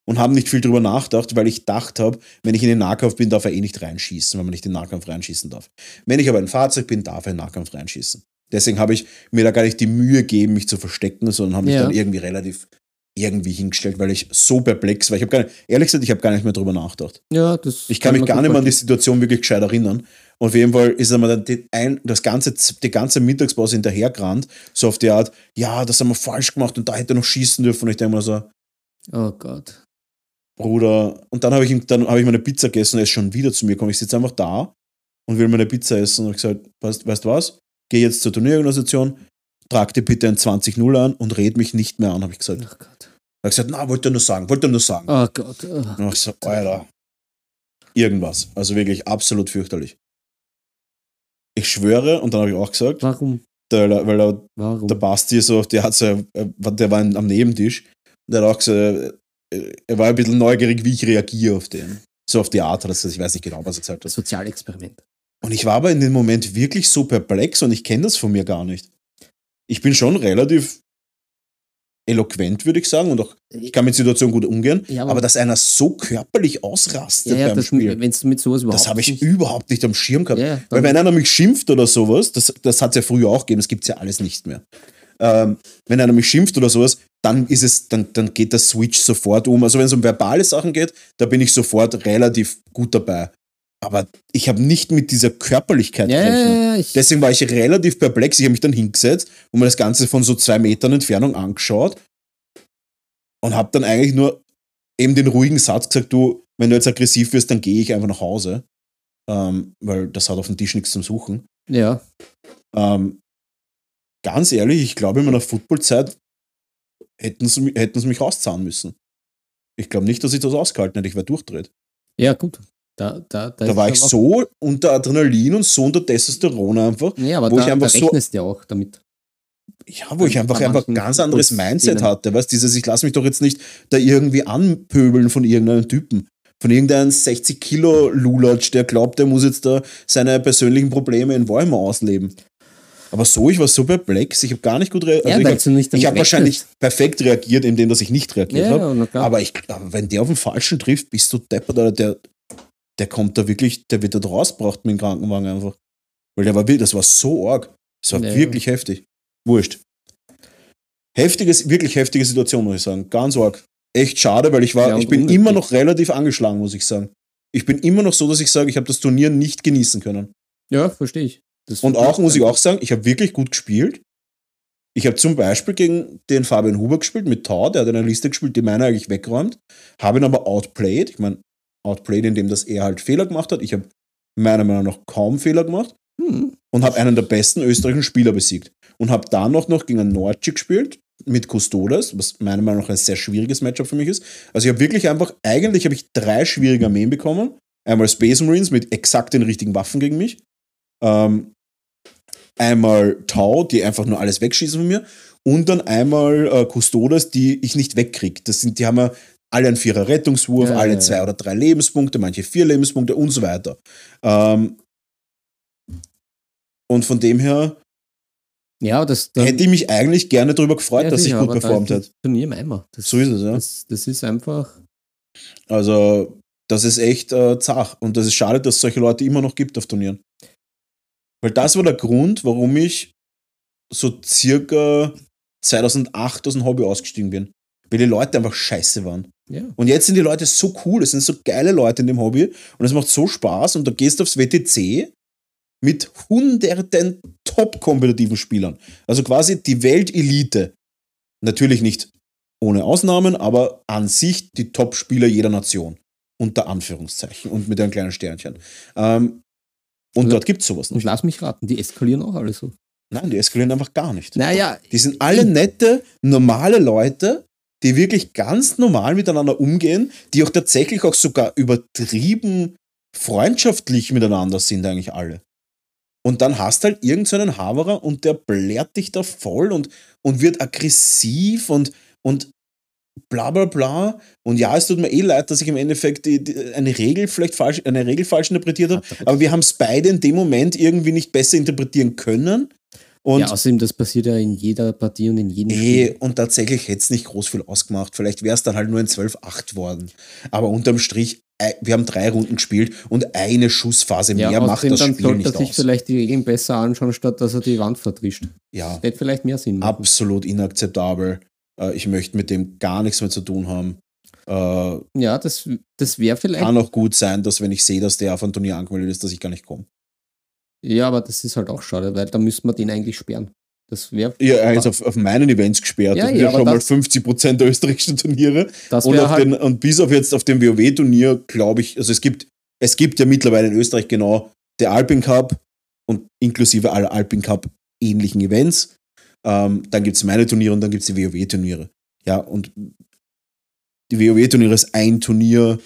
und habe nicht viel drüber nachgedacht, weil ich gedacht habe, wenn ich in den Nahkampf bin, darf er eh nicht reinschießen, weil man nicht in den Nahkampf reinschießen darf. Wenn ich aber ein Fahrzeug bin, darf er in den Nahkampf reinschießen. Deswegen habe ich mir da gar nicht die Mühe gegeben, mich zu verstecken, sondern habe mich Ja. dann irgendwie relativ irgendwie hingestellt, weil ich so perplex war. Ich habe gar nicht, ehrlich gesagt, ich habe gar nicht mehr drüber nachgedacht. Ja, das Ich kann mich gar nicht mehr an die. Situation wirklich gescheit erinnern. Und auf jeden Fall ist er mir dann die, ein, das ganze, die ganze Mittagspause hinterhergerannt, so auf die Art, ja, das haben wir falsch gemacht und da hätte er noch schießen dürfen. Und ich denke mir so, Oh Gott. Bruder, und dann habe ich, ihm- dann habe ich meine Pizza gegessen und er ist schon wieder zu mir gekommen. Ich sitze einfach da und will meine Pizza essen und habe gesagt, weißt, weißt du was? Geh jetzt zur Turnierorganisation, trag dir bitte ein 20-0 an und red mich nicht mehr an, habe ich gesagt. Oh Gott. Er hat gesagt, na, wollte er nur sagen, wollte er nur sagen. Oh Gott. Oh. Und ich so, Alter. Irgendwas. Also wirklich absolut fürchterlich. Ich schwöre, und dann habe ich auch gesagt, Warum? der, weil der, Warum? der Basti so, der hat so, äh, der war am Nebentisch, der hat auch gesagt, äh, er war ein bisschen neugierig, wie ich reagiere auf den. So auf die Art hat er das, ich weiß nicht genau, was er gesagt hat. Sozialexperiment. Und ich war aber in dem Moment wirklich so perplex und ich kenne das von mir gar nicht. Ich bin schon relativ eloquent, würde ich sagen, und auch ich kann mit Situationen gut umgehen, Ja, aber, dass einer so körperlich ausrastet ja, ja, beim das, Spiel, wenn du mit sowas überhaupt das habe ich nicht- überhaupt nicht am Schirm gehabt. Ja, Weil wenn einer mich schimpft oder sowas, das, das hat es ja früher auch gegeben, das gibt es ja alles nicht mehr. Ähm, wenn einer mich schimpft oder sowas, dann ist es, dann, dann geht der Switch sofort um. Also wenn es um verbale Sachen geht, da bin ich sofort relativ gut dabei. Aber ich habe nicht mit dieser Körperlichkeit ja, gerechnet. ja, Deswegen war ich relativ perplex. Ich habe mich dann hingesetzt und mir das Ganze von so zwei Metern Entfernung angeschaut und habe dann eigentlich nur eben den ruhigen Satz gesagt, du, wenn du jetzt aggressiv wirst, dann gehe ich einfach nach Hause. Ähm, weil das hat auf dem Tisch nichts zum Suchen. ja. Ähm, ganz ehrlich, ich glaube, in meiner Footballzeit hätten sie, hätten sie mich rauszahlen müssen. Ich glaube nicht, dass ich das ausgehalten hätte. Ich wäre durchdreht. ja, gut. Da, da, da, Da war ich so unter Adrenalin und so unter Testosteron einfach. Ja, aber wo da, ich einfach da so- rechnest du ja auch damit. Ja, wo ich einfach, einfach manchen ganz anderes Mindset hatte. Weißt dieses, ich lasse mich doch jetzt nicht da irgendwie anpöbeln von irgendeinem Typen. Von irgendeinem 60 Kilo Lulatsch, der glaubt, der muss jetzt da seine persönlichen Probleme in Weimar ausleben. Aber so, ich war so perplex, ich habe gar nicht gut reagiert. Ja, Also ich habe hab wahrscheinlich perfekt reagiert, indem dass ich nicht reagiert Ja, habe. ja. Aber, ich, aber wenn der auf den Falschen trifft, bist du deppert, oder der, der kommt da wirklich, der wird da rausgebracht mit dem Krankenwagen einfach. Weil der war wild, das war so arg. Das war Ja. wirklich heftig. Wurscht. Heftiges, wirklich heftige Situation, muss ich sagen. Ganz arg. Echt schade, weil ich war, Ja, ich bin unnötig. immer noch relativ angeschlagen, muss ich sagen. Ich bin immer noch so, dass ich sage, ich habe das Turnier nicht genießen können. ja, verstehe ich. Das Und auch, muss ich auch sagen, ich habe wirklich gut gespielt. Ich habe zum Beispiel gegen den Fabian Huber gespielt mit Tau, der hat eine Liste gespielt, die meiner eigentlich wegräumt, habe ihn aber outplayed. Ich meine, outplayed, indem dass er halt Fehler gemacht hat. Ich habe meiner Meinung nach kaum Fehler gemacht Hm. und habe einen der besten österreichischen Spieler besiegt. Und habe dann noch, noch gegen einen Nordschi gespielt mit Custodes, was meiner Meinung nach ein sehr schwieriges Matchup für mich ist. Also ich habe wirklich einfach, eigentlich habe ich drei schwierige Armeen bekommen. Einmal Space Marines mit exakt den richtigen Waffen gegen mich. Ähm, einmal Tau, die einfach nur alles wegschießen von mir. Und dann einmal äh, Custodes, die ich nicht wegkriege. Das sind, die haben ja alle einen Vierer Rettungswurf, Ja, alle ja, zwei oder drei Lebenspunkte, manche vier Lebenspunkte und so weiter. Ähm, und von dem her Ja, das, da, hätte ich mich eigentlich gerne darüber gefreut, dass ich gut performt hätte. Turnier im Eimer. Das, So ist es, ja. Das, das ist einfach. Also, das ist echt äh, zach. Und das ist schade, dass es solche Leute immer noch gibt auf Turnieren. Weil das war der Grund, warum ich so circa 2008 aus dem Hobby ausgestiegen bin. Weil die Leute einfach scheiße waren. Ja. Und jetzt sind die Leute so cool, es sind so geile Leute in dem Hobby und es macht so Spaß und da gehst du aufs WTC mit hunderten top-kompetitiven Spielern. Also quasi die Weltelite. Natürlich nicht ohne Ausnahmen, aber an sich die Top-Spieler jeder Nation. Unter Anführungszeichen und mit einem kleinen Sternchen. Ähm, und Ja. dort gibt es sowas Und nicht. lass mich raten, die eskalieren auch alle so. Nein, die eskalieren einfach gar nicht. Naja, Die sind alle nette, normale Leute, die wirklich ganz normal miteinander umgehen, die auch tatsächlich auch sogar übertrieben freundschaftlich miteinander sind eigentlich alle. Und dann hast halt irgendeinen so Haverer und der blärt dich da voll und, und wird aggressiv und, und bla bla bla. Und ja, es tut mir eh leid, dass ich im Endeffekt die, die, eine Regel vielleicht falsch, eine Regel falsch interpretiert habe. Aber wir haben es beide in dem Moment irgendwie nicht besser interpretieren können. Und ja, außerdem, das passiert ja in jeder Partie und in jedem Eh, Spiel. und tatsächlich hätte es nicht groß viel ausgemacht. Vielleicht wäre es dann halt nur ein 12-8 worden. Aber unterm Strich, wir haben drei Runden gespielt und eine Schussphase Ja, mehr macht das dann Spiel sollte nicht er sich aus. vielleicht die Regeln besser anschauen, statt dass er die Wand vertrischt. Ja, Das hätte vielleicht mehr Sinn machen. absolut inakzeptabel. Äh, ich möchte mit dem gar nichts mehr zu tun haben. Äh, Ja, das, das wäre vielleicht. kann auch gut sein, dass wenn ich sehe, dass der auf ein Turnier angemeldet ist, dass ich gar nicht komme. Ja, aber das ist halt auch schade, weil da müsste man den eigentlich sperren. Das wäre Ja, er ist auf, auf meinen Events gesperrt. Ja, und ja, wir schon mal das- 50% der österreichischen Turniere. Und, halt, den, und bis auf jetzt auf dem WoW-Turnier, glaube ich, also es gibt, es gibt ja mittlerweile in Österreich genau der Alpin Cup und inklusive aller Alpin Cup ähnlichen Events. Ähm, dann gibt es meine Turniere und dann gibt es die WoW-Turniere. Ja, und die WoW-Turniere ist ein Turnier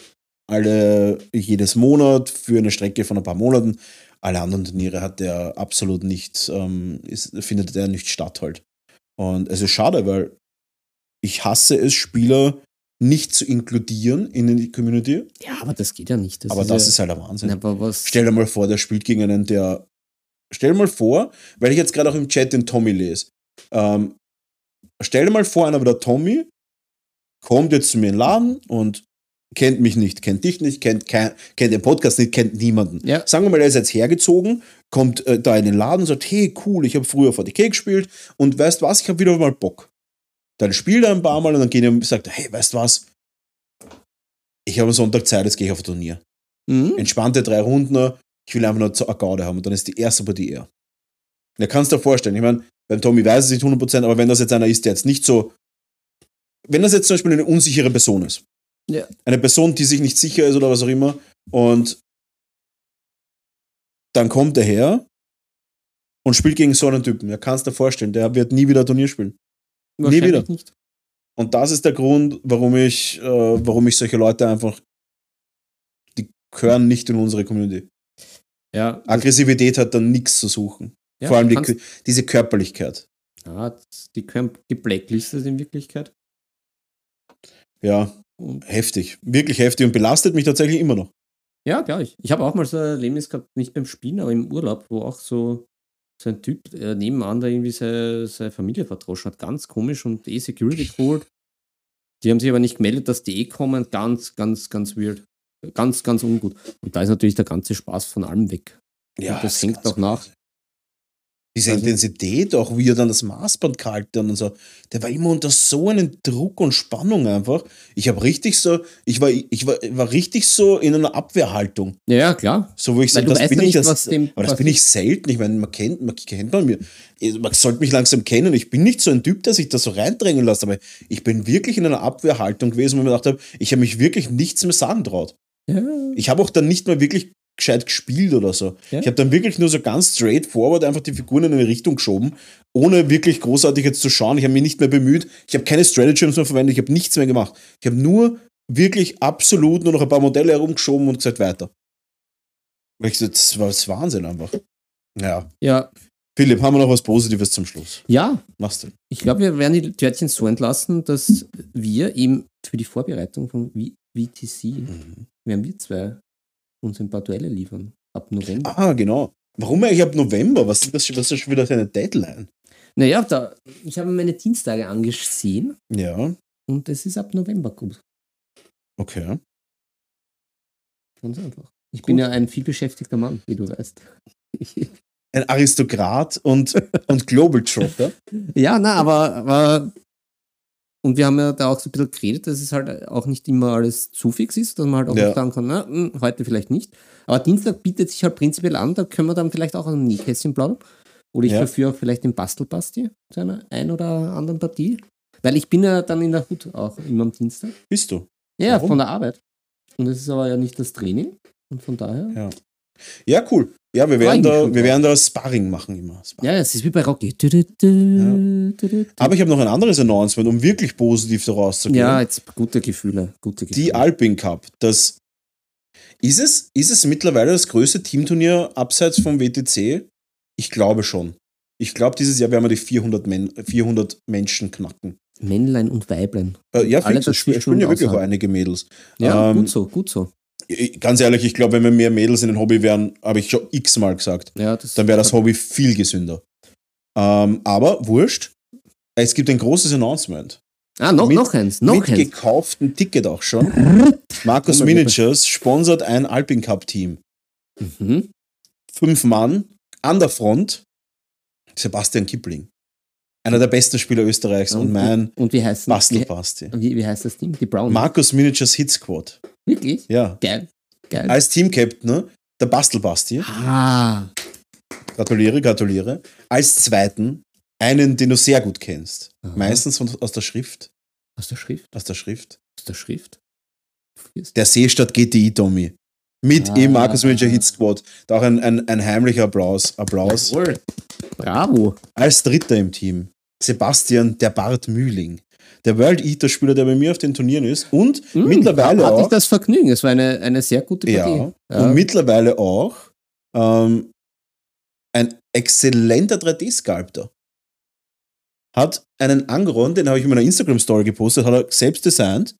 alle jedes Monat für eine Strecke von ein paar Monaten. Alle anderen Turniere hat der absolut nicht, ähm, ist, findet der nicht statt halt. Und es ist schade, weil ich hasse es, Spieler nicht zu inkludieren in die Community. ja, aber das geht ja nicht. Das aber ist das ja, ist halt der Wahnsinn. aber was, Stell dir mal vor, der spielt gegen einen, der. Stell dir mal vor, weil ich jetzt gerade auch im Chat den Tommy lese. Ähm, stell dir mal vor, einer wie der Tommy kommt jetzt zu mir in den Laden und kennt mich nicht, kennt dich nicht, kennt, kein, kennt den Podcast nicht, kennt niemanden. Ja. Sagen wir mal, er ist jetzt hergezogen, kommt äh, da in den Laden und sagt, hey, cool, ich habe früher VDK gespielt und weißt was, ich habe wieder mal Bock. Dann spielt er ein paar Mal und dann geht er und sagt, hey, weißt was, ich habe am Sonntag Zeit, jetzt gehe ich auf ein Turnier Mhm. entspannte drei Runden, ich will einfach nur eine Gaude haben und dann ist die erste Partie er. Da kannst du dir vorstellen, ich meine, beim Tommy weiß es nicht 100%, aber wenn das jetzt einer ist, der jetzt nicht so, wenn das jetzt zum Beispiel eine unsichere Person ist, Ja. eine Person, die sich nicht sicher ist oder was auch immer, und dann kommt er her und spielt gegen so einen Typen, ja, kannst du dir vorstellen, der wird nie wieder Turnier spielen. Wahrscheinlich wieder. nicht. Und das ist der Grund, warum ich, äh, warum ich solche Leute einfach, die gehören nicht in unsere Community. Ja, Aggressivität hat dann nichts zu suchen. ja, Vor allem die, diese Körperlichkeit. ja, die können geblacklistet in Wirklichkeit. Ja, heftig. Wirklich heftig und belastet mich tatsächlich immer noch. Ja, glaube ich. Ich habe auch mal so ein Erlebnis gehabt, nicht beim Spielen, aber im Urlaub, wo auch so, so ein Typ äh, nebenan da irgendwie seine, seine Familie verdroschen hat. Ganz komisch und eh Security geholt. Die haben sich aber nicht gemeldet, dass die eh kommen. Ganz, ganz, ganz weird. Ganz, ganz ungut. Und da ist natürlich der ganze Spaß von allem weg. Und das hängt auch nach. Diese Also- Intensität, auch wie er dann das Maßband gehalten hat und so, der war immer unter so einem Druck und Spannung einfach. Ich habe richtig so, ich war, ich war, war richtig so in einer Abwehrhaltung. Ja, ja, klar. So, wo ich so, du das bin ja ich, nicht, das, dem aber das bin ich selten. Ich meine, man kennt, man kennt man mir. Man sollte mich langsam kennen. Ich bin nicht so ein Typ, der sich da so reindrängen lässt, aber ich bin wirklich in einer Abwehrhaltung gewesen, wo ich mir gedacht habe, ich habe mich wirklich nichts mehr sagen traut. Ja, Ich habe auch dann nicht mehr wirklich gescheit gespielt oder so. Ja. Ich habe dann wirklich nur so ganz straightforward einfach die Figuren in eine Richtung geschoben, ohne wirklich großartig jetzt zu schauen. Ich habe mich nicht mehr bemüht. Ich habe keine Stratagems mehr verwendet. Ich habe nichts mehr gemacht. Ich habe nur wirklich absolut nur noch ein paar Modelle herumgeschoben und gesagt, weiter. Weil ich so, Das war das Wahnsinn einfach. Ja. ja, Philipp, haben wir noch was Positives zum Schluss? ja Was denn? Ich glaube, wir werden die Törtchen so entlassen, dass wir eben für die Vorbereitung von VTC, Mhm. werden wir zwei uns ein paar Duelle liefern. Ab November. Ah, genau. Warum eigentlich ab November? Was, was, was ist schon wieder deine Deadline? Naja, da, ich habe meine Dienstage angesehen Ja, und es ist ab November gut. okay. Ganz einfach. Ich Gut. bin ja ein vielbeschäftigter Mann, wie du weißt. Ein Aristokrat und, und Globetrotter. (laughs) ja, na, aber, aber und wir haben ja da auch so ein bisschen geredet, dass es halt auch nicht immer alles zu fix ist, dass man halt auch Ja. nicht sagen kann, na, hm, heute vielleicht nicht. Aber Dienstag bietet sich halt prinzipiell an, da können wir dann vielleicht auch ein Nähkästchen plaudern. Oder ich Ja. verführe vielleicht den Bastelbasti zu einer ein oder anderen Partie. Weil ich bin ja dann in der Hut auch immer am Dienstag. Bist du? Ja, Warum? von der Arbeit. Und es ist aber ja nicht das Training. Und von daher. Ja. Ja, cool. Ja, wir werden, da, wir werden da Sparring machen immer. Sparring. Ja, es ist wie bei Rocky. Du, du, du, du. Aber ich habe noch ein anderes Announcement, um wirklich positiv daraus zu gehen. Ja, jetzt gute Gefühle. Gute Gefühle. Die Alpin Cup. Das, ist, es, ist es mittlerweile das größte Teamturnier abseits vom WTC? Ich glaube schon. Ich glaube, dieses Jahr werden wir die 400, Men 400 Menschen knacken. Männlein und Weiblein. Äh, ja, Alle es spielen spielen ja wirklich auch einige Mädels. Ja, Ähm, gut so, gut so. Ganz ehrlich, ich glaube, wenn wir mehr Mädels in den Hobby wären, habe ich schon x-mal gesagt, Ja, dann wäre das Hobby viel gesünder. Ähm, aber wurscht. Es gibt ein großes Announcement. Ah, noch, Mit- noch eins, noch mit eins. gekauftem Ticket auch schon. (laughs) Markus. Miniatures sponsert ein Alpin Cup Team. Mhm. Fünf Mann an der Front. Sebastian Kipling. Einer der besten Spieler Österreichs und, Und- mein Und wie heißt, Bastelbasti. wie, wie heißt das Team? Die Brown. Markus Miniatures Hit Squad. Wirklich? Ja. Geil. Geil. Als Team-Captain ne? der Bastelbasti. ah, Gratuliere, gratuliere. Als zweiten einen, den du sehr gut kennst. Aha. Meistens von, aus der Schrift. aus der Schrift? Aus der Schrift. Aus der Schrift? Der Seestadt GTI Tommy. Mit Ah. im Markus Manager Hit Squad. Da auch ein, ein, ein heimlicher Applaus. Applaus. Jawohl. Bravo. Als Dritter im Team. Sebastian der Bart Mühling. Der World Eater Spieler, der bei mir auf den Turnieren ist. Und Hm, mittlerweile hatte ich auch. das Vergnügen. Es war eine, eine sehr gute Ja. Partie. Und mittlerweile auch ähm, ein exzellenter 3D-Sculptor. Hat einen Angron, den habe ich in meiner Instagram-Story gepostet, hat er selbst designt.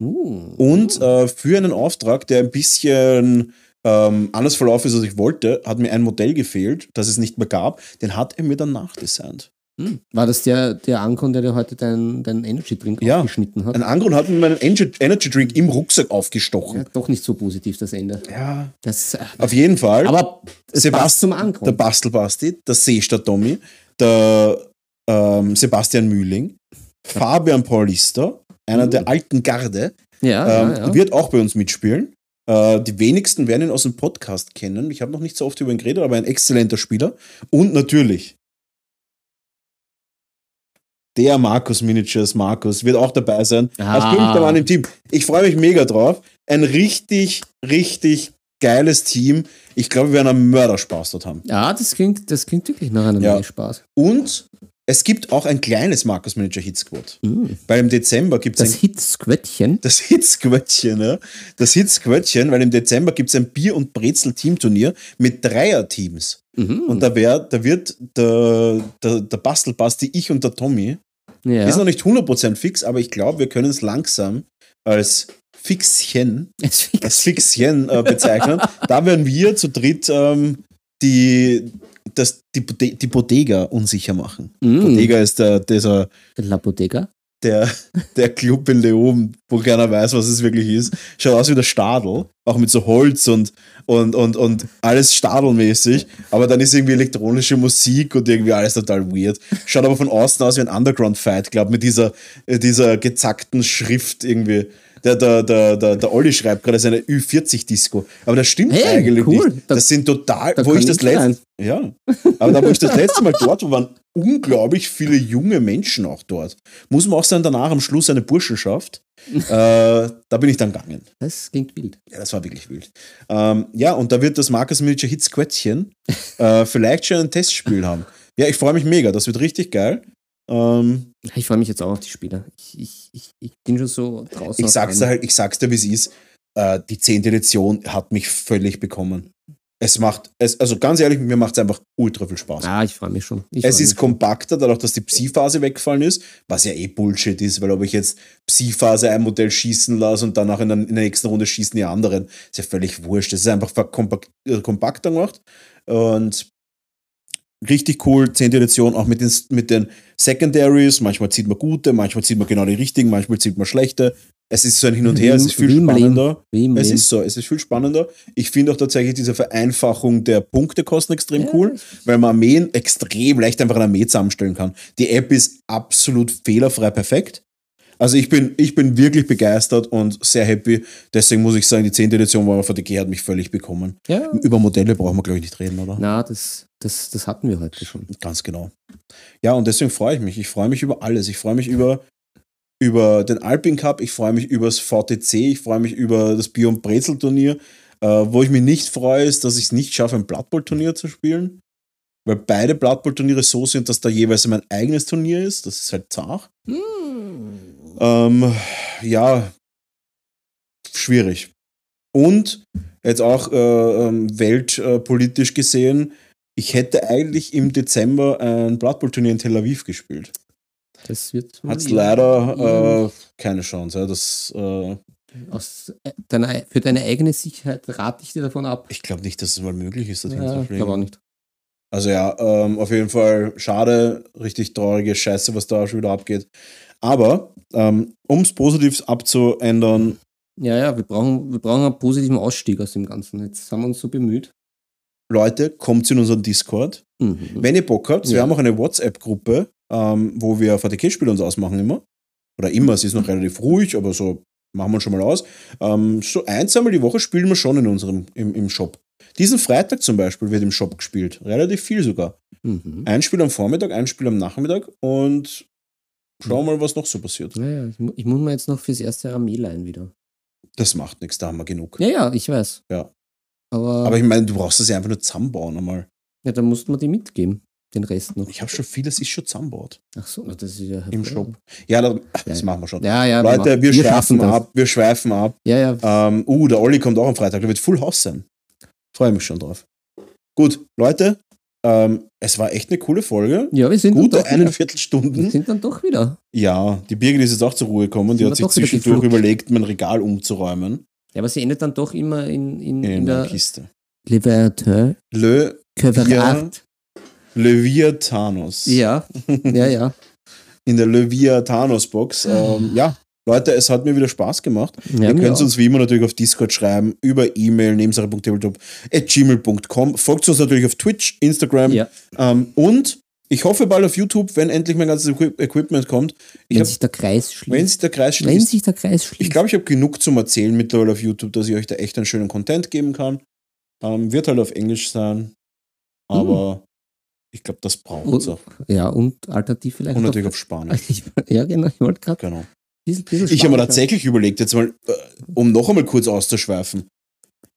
Uh. Und äh, für einen Auftrag, der ein bisschen ähm, anders verlaufen ist, als ich wollte, hat mir ein Modell gefehlt, das es nicht mehr gab. Den hat er mir dann nachdesignt. Hm. War das der, der Ankon, der dir heute deinen dein Energy Drink Ja. aufgeschnitten hat? Ein Angron hat mir meinen Energy Drink im Rucksack aufgestochen. Ja, doch nicht so positiv, das Ende. Ja. Das, äh, Auf jeden Fall. aber es Sebast- passt zum Ankon. der Bastelbasti, der Seestadt Tommy, der ähm, Sebastian Mühling, Fabian Paulista, einer der alten Garde, ja, ähm, ja, ja. wird auch bei uns mitspielen. Äh, die wenigsten werden ihn aus dem Podcast kennen. Ich habe noch nicht so oft über ihn geredet, aber ein exzellenter Spieler. Und natürlich der Markus Miniatures, Markus, wird auch dabei sein. Als Ah. fünfter Mann im Team. Ich freue mich mega drauf. Ein richtig, richtig geiles Team. Ich glaube, wir werden einen Mörderspaß dort haben. ja, das klingt, das klingt wirklich nach einem Ja. Spaß. Und es gibt auch ein kleines Markus Manager Hit Squad. Mhm. Weil im Dezember gibt es Das ein Hit-Squettchen. das Hitzquöttchen, ne? Das Hitzquöttchen, weil im Dezember gibt es ein Bier- und Brezel-Teamturnier mit Dreier-Teams. Mhm. Und da, wär, da wird der, der, der Bastelbasti, ich und der Tommy, ja. ist noch nicht 100% fix, aber ich glaube, wir können es langsam (laughs) als Fixchen, als Fixchen äh, bezeichnen. da werden wir zu dritt ähm, die, das, die, die Bodega unsicher machen. Mhm. Bodega ist der, dieser La Bodega. Der, der Club in Leoben, wo keiner weiß, was es wirklich ist. Schaut aus wie der Stadel, auch mit so Holz und, und, und, und alles stadelmäßig. Aber dann ist irgendwie elektronische Musik und irgendwie alles total weird. Schaut aber von außen aus wie ein Underground-Fight Club mit dieser, dieser gezackten Schrift irgendwie. Der, der, der, der, der Olli schreibt gerade seine Ü40-Disco. Aber das stimmt Hey, eigentlich cool. nicht. Das, sind total, da wo ich das letzte, ja, aber da wo ich das letzte Mal dort war, waren unglaublich viele junge Menschen auch dort. Muss man auch sagen, danach am Schluss eine Burschenschaft. (laughs) äh, da bin ich dann gegangen. Das klingt wild. Ja, das war wirklich wild. Ähm, ja, und da wird das Marcus Miniature Hits Quettchen (laughs) äh, vielleicht schon ein Testspiel haben. Ja, ich freue mich mega. Das wird richtig geil. Ähm, Ich freue mich jetzt auch auf die Spieler. Ich, ich, ich, ich bin schon so draußen. ich sag's dir halt, ich sag's dir, wie es ist. Äh, die 10. Edition hat mich völlig bekommen. Es macht, es, also ganz ehrlich, mir macht es einfach ultra viel Spaß. Ah, ich freue mich schon. Ich Es ist mich kompakter, dadurch, dass die Psi-Phase weggefallen ist, was ja eh Bullshit ist, weil ob ich jetzt Psi-Phase ein Modell schießen lasse und danach in der, in der nächsten Runde schießen die anderen, ist ja völlig wurscht. Es ist einfach verkompak- äh, kompakter gemacht und richtig cool, 10. Edition, auch mit den, mit den Secondaries. Manchmal zieht man gute, manchmal zieht man genau die richtigen, manchmal zieht man schlechte. Es ist so ein Hin und Her, es ist viel spannender. Es ist so, es ist viel spannender. Ich finde auch tatsächlich diese Vereinfachung der Punktekosten extrem Ja, cool, weil man Armeen extrem leicht einfach eine Armee zusammenstellen kann. Die App ist absolut fehlerfrei perfekt. Also ich bin, ich bin wirklich begeistert und sehr happy. Deswegen muss ich sagen, die 10. Edition Warhammer VDG hat mich völlig bekommen. Ja. Über Modelle brauchen wir, glaube ich, nicht reden, oder? Na, das, das, das hatten wir heute schon. Ganz genau. Ja, und deswegen freue ich mich. Ich freue mich über alles. Ich freue mich über, über den Alpin Cup, ich freue mich über das VTC, ich freue mich über das Bier- und Brezel-Turnier. Äh, wo ich mich nicht freue, ist, dass ich es nicht schaffe, ein Blood Bowl-Turnier zu spielen. Weil beide Blood Bowl-Turniere so sind, dass da jeweils mein eigenes Turnier ist. Das ist halt zart. Ähm, ja, schwierig. Und jetzt auch äh, ähm, weltpolitisch gesehen, ich hätte eigentlich im Dezember ein Blood Bowl Turnier in Tel Aviv gespielt. Das wird Hat es leider äh, keine Chance. Ja. Das, äh, aus, deiner, für deine eigene Sicherheit rate ich dir davon ab. ich glaube nicht, dass es mal möglich ist, das Ja, ich hinzufliegen. glaube auch nicht. Also ja, ähm, auf jeden Fall schade, richtig traurige Scheiße, was da schon wieder abgeht. Aber ähm, um es positiv abzuändern. Ja, ja, wir brauchen, wir brauchen einen positiven Ausstieg aus dem Ganzen. Jetzt haben wir uns so bemüht. Leute, kommt in unseren Discord. Mhm. Wenn ihr Bock habt, ja. wir haben auch eine WhatsApp-Gruppe, ähm, wo wir VTK-Spiele uns ausmachen immer. Oder immer, es ist noch relativ ruhig, aber so machen wir schon mal aus. Ähm, so ein, zweimal die Woche spielen wir schon in unserem, im, im Shop. Diesen Freitag zum Beispiel wird im Shop gespielt. Relativ viel sogar. Mhm. Ein Spiel am Vormittag, ein Spiel am Nachmittag und schauen wir mal, was noch so passiert. Ja, ja. Ich muss mir jetzt noch fürs erste Armee leihen wieder. Das macht nichts, da haben wir genug. Ja, ja, ich weiß. Ja. Aber, Aber ich meine, du brauchst das ja einfach nur zusammenbauen einmal. Ja, dann musst man die mitgeben. Den Rest noch. Ich habe schon vieles ist schon zusammenbaut. Ach so, das ist ja im Shop. Ja, das, das ja, machen wir schon. Ja, ja, Leute, wir, wir schweifen ab, wir schweifen ab. Ja, ja. Ähm, uh, der Olli kommt auch am Freitag, der wird Full House sein. Freue mich schon drauf. Gut, Leute, ähm, es war echt eine coole Folge. Ja, wir sind Gute eine Viertelstunden. Wir sind dann doch wieder. Ja, die Birgit ist jetzt auch zur Ruhe gekommen. Die hat sich zwischendurch überlegt, mein Regal umzuräumen. Ja, aber sie endet dann doch immer in, in, in, in der Kiste. Leverteur. Le Quevrat. Leviathanos. Ja, ja, ja. In der Leviathanos-Box. Ähm, ja, Leute, es hat mir wieder Spaß gemacht. Ja, Ihr könnt uns wie immer natürlich auf Discord schreiben, über E-Mail, nebensache.tabletop.gmail.com. Folgt uns natürlich auf Twitch, Instagram ja. ähm, und ich hoffe bald auf YouTube, wenn endlich mein ganzes Equipment kommt. Ich wenn hab, sich der Kreis schließt. Wenn sich der Kreis schließt. Wenn sich der Kreis schließt. Ich glaube, ich habe genug zum Erzählen mittlerweile auf YouTube, dass ich euch da echt einen schönen Content geben kann. Ähm, wird halt auf Englisch sein. Aber hm. Ich glaube, das braucht es auch. Ja, und alternativ vielleicht. Und natürlich auf Spanisch. (laughs) ja, genau, ich wollte gerade. Genau. ich habe mir tatsächlich überlegt, jetzt mal, äh, um noch einmal kurz auszuschweifen.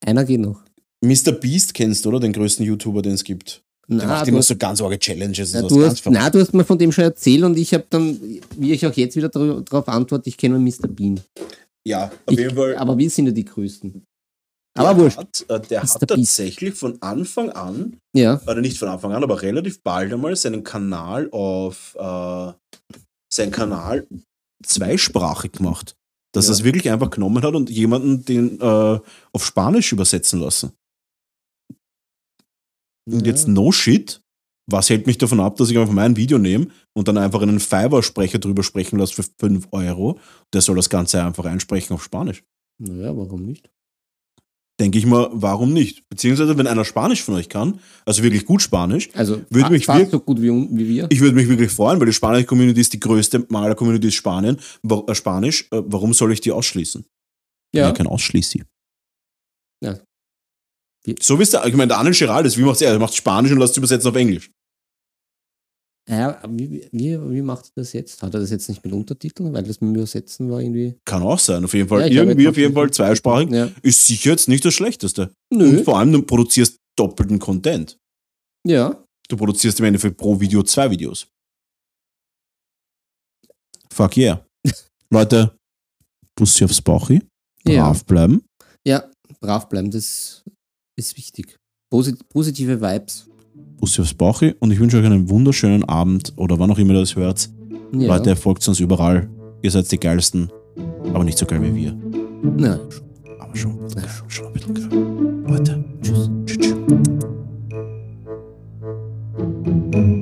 Einer geht noch. Mr. Beast kennst du, oder? Den größten YouTuber, den es gibt. Der na, macht immer so ganz arge Challenges. Na, du hast, na, du hast mir von dem schon erzählt und ich habe dann, wie ich auch jetzt wieder darauf antworte, ich kenne Mr. Bean. Ja, auf ich, jeden Fall. Aber wir sind ja die Größten. Aber wurscht. Hat, äh, der hat tatsächlich von Anfang an, ja. oder nicht von Anfang an, aber relativ bald einmal seinen Kanal auf äh, seinen Kanal zweisprachig gemacht. Dass ja. er es wirklich einfach genommen hat und jemanden den äh, auf Spanisch übersetzen lassen. Und jetzt no shit. Was hält mich davon ab, dass ich einfach mein Video nehme und dann einfach einen Fiverr-Sprecher drüber sprechen lasse für 5 Euro? Der soll das Ganze einfach einsprechen auf Spanisch. Naja, warum nicht? Denke ich mal, warum nicht? Beziehungsweise, wenn einer Spanisch von euch kann, also wirklich gut Spanisch, also würde mich fast so gut wie, wie, wir. Ich würde mich wirklich freuen, weil die spanische Community ist die größte Maler-Community ist Spanien. Äh, Spanisch, äh, warum soll ich die ausschließen? Ja. ja kein Ausschließi. Ja. So wie es der, ich meine, der Arnold Gerald wie macht er? Er macht Spanisch und lässt es übersetzen auf Englisch. Ja, wie, wie, wie macht er das jetzt? Hat er das jetzt nicht mit Untertiteln, weil das mit dem Übersetzen war irgendwie. Kann auch sein, auf jeden Fall. Ja, irgendwie auf jeden Fall zweisprachig. Ja. Ist sicher jetzt nicht das Schlechteste. Nö. Und vor allem, du produzierst doppelten Content. Ja. Du produzierst im Endeffekt pro Video zwei Videos. Fuck yeah. (laughs) Leute, Bussi aufs Bauchi. Brav ja. bleiben. Ja, brav bleiben, das ist wichtig. Posit positive Vibes. Bussi aufs Bauchi und ich wünsche euch einen wunderschönen Abend oder wann auch immer ihr das hört. Ja. Leute, folgt uns überall. Ihr seid die geilsten, aber nicht so geil wie wir. Nein. Aber schon, ja. schon ein bisschen geil. Leute, tschüss. tschüss. tschüss.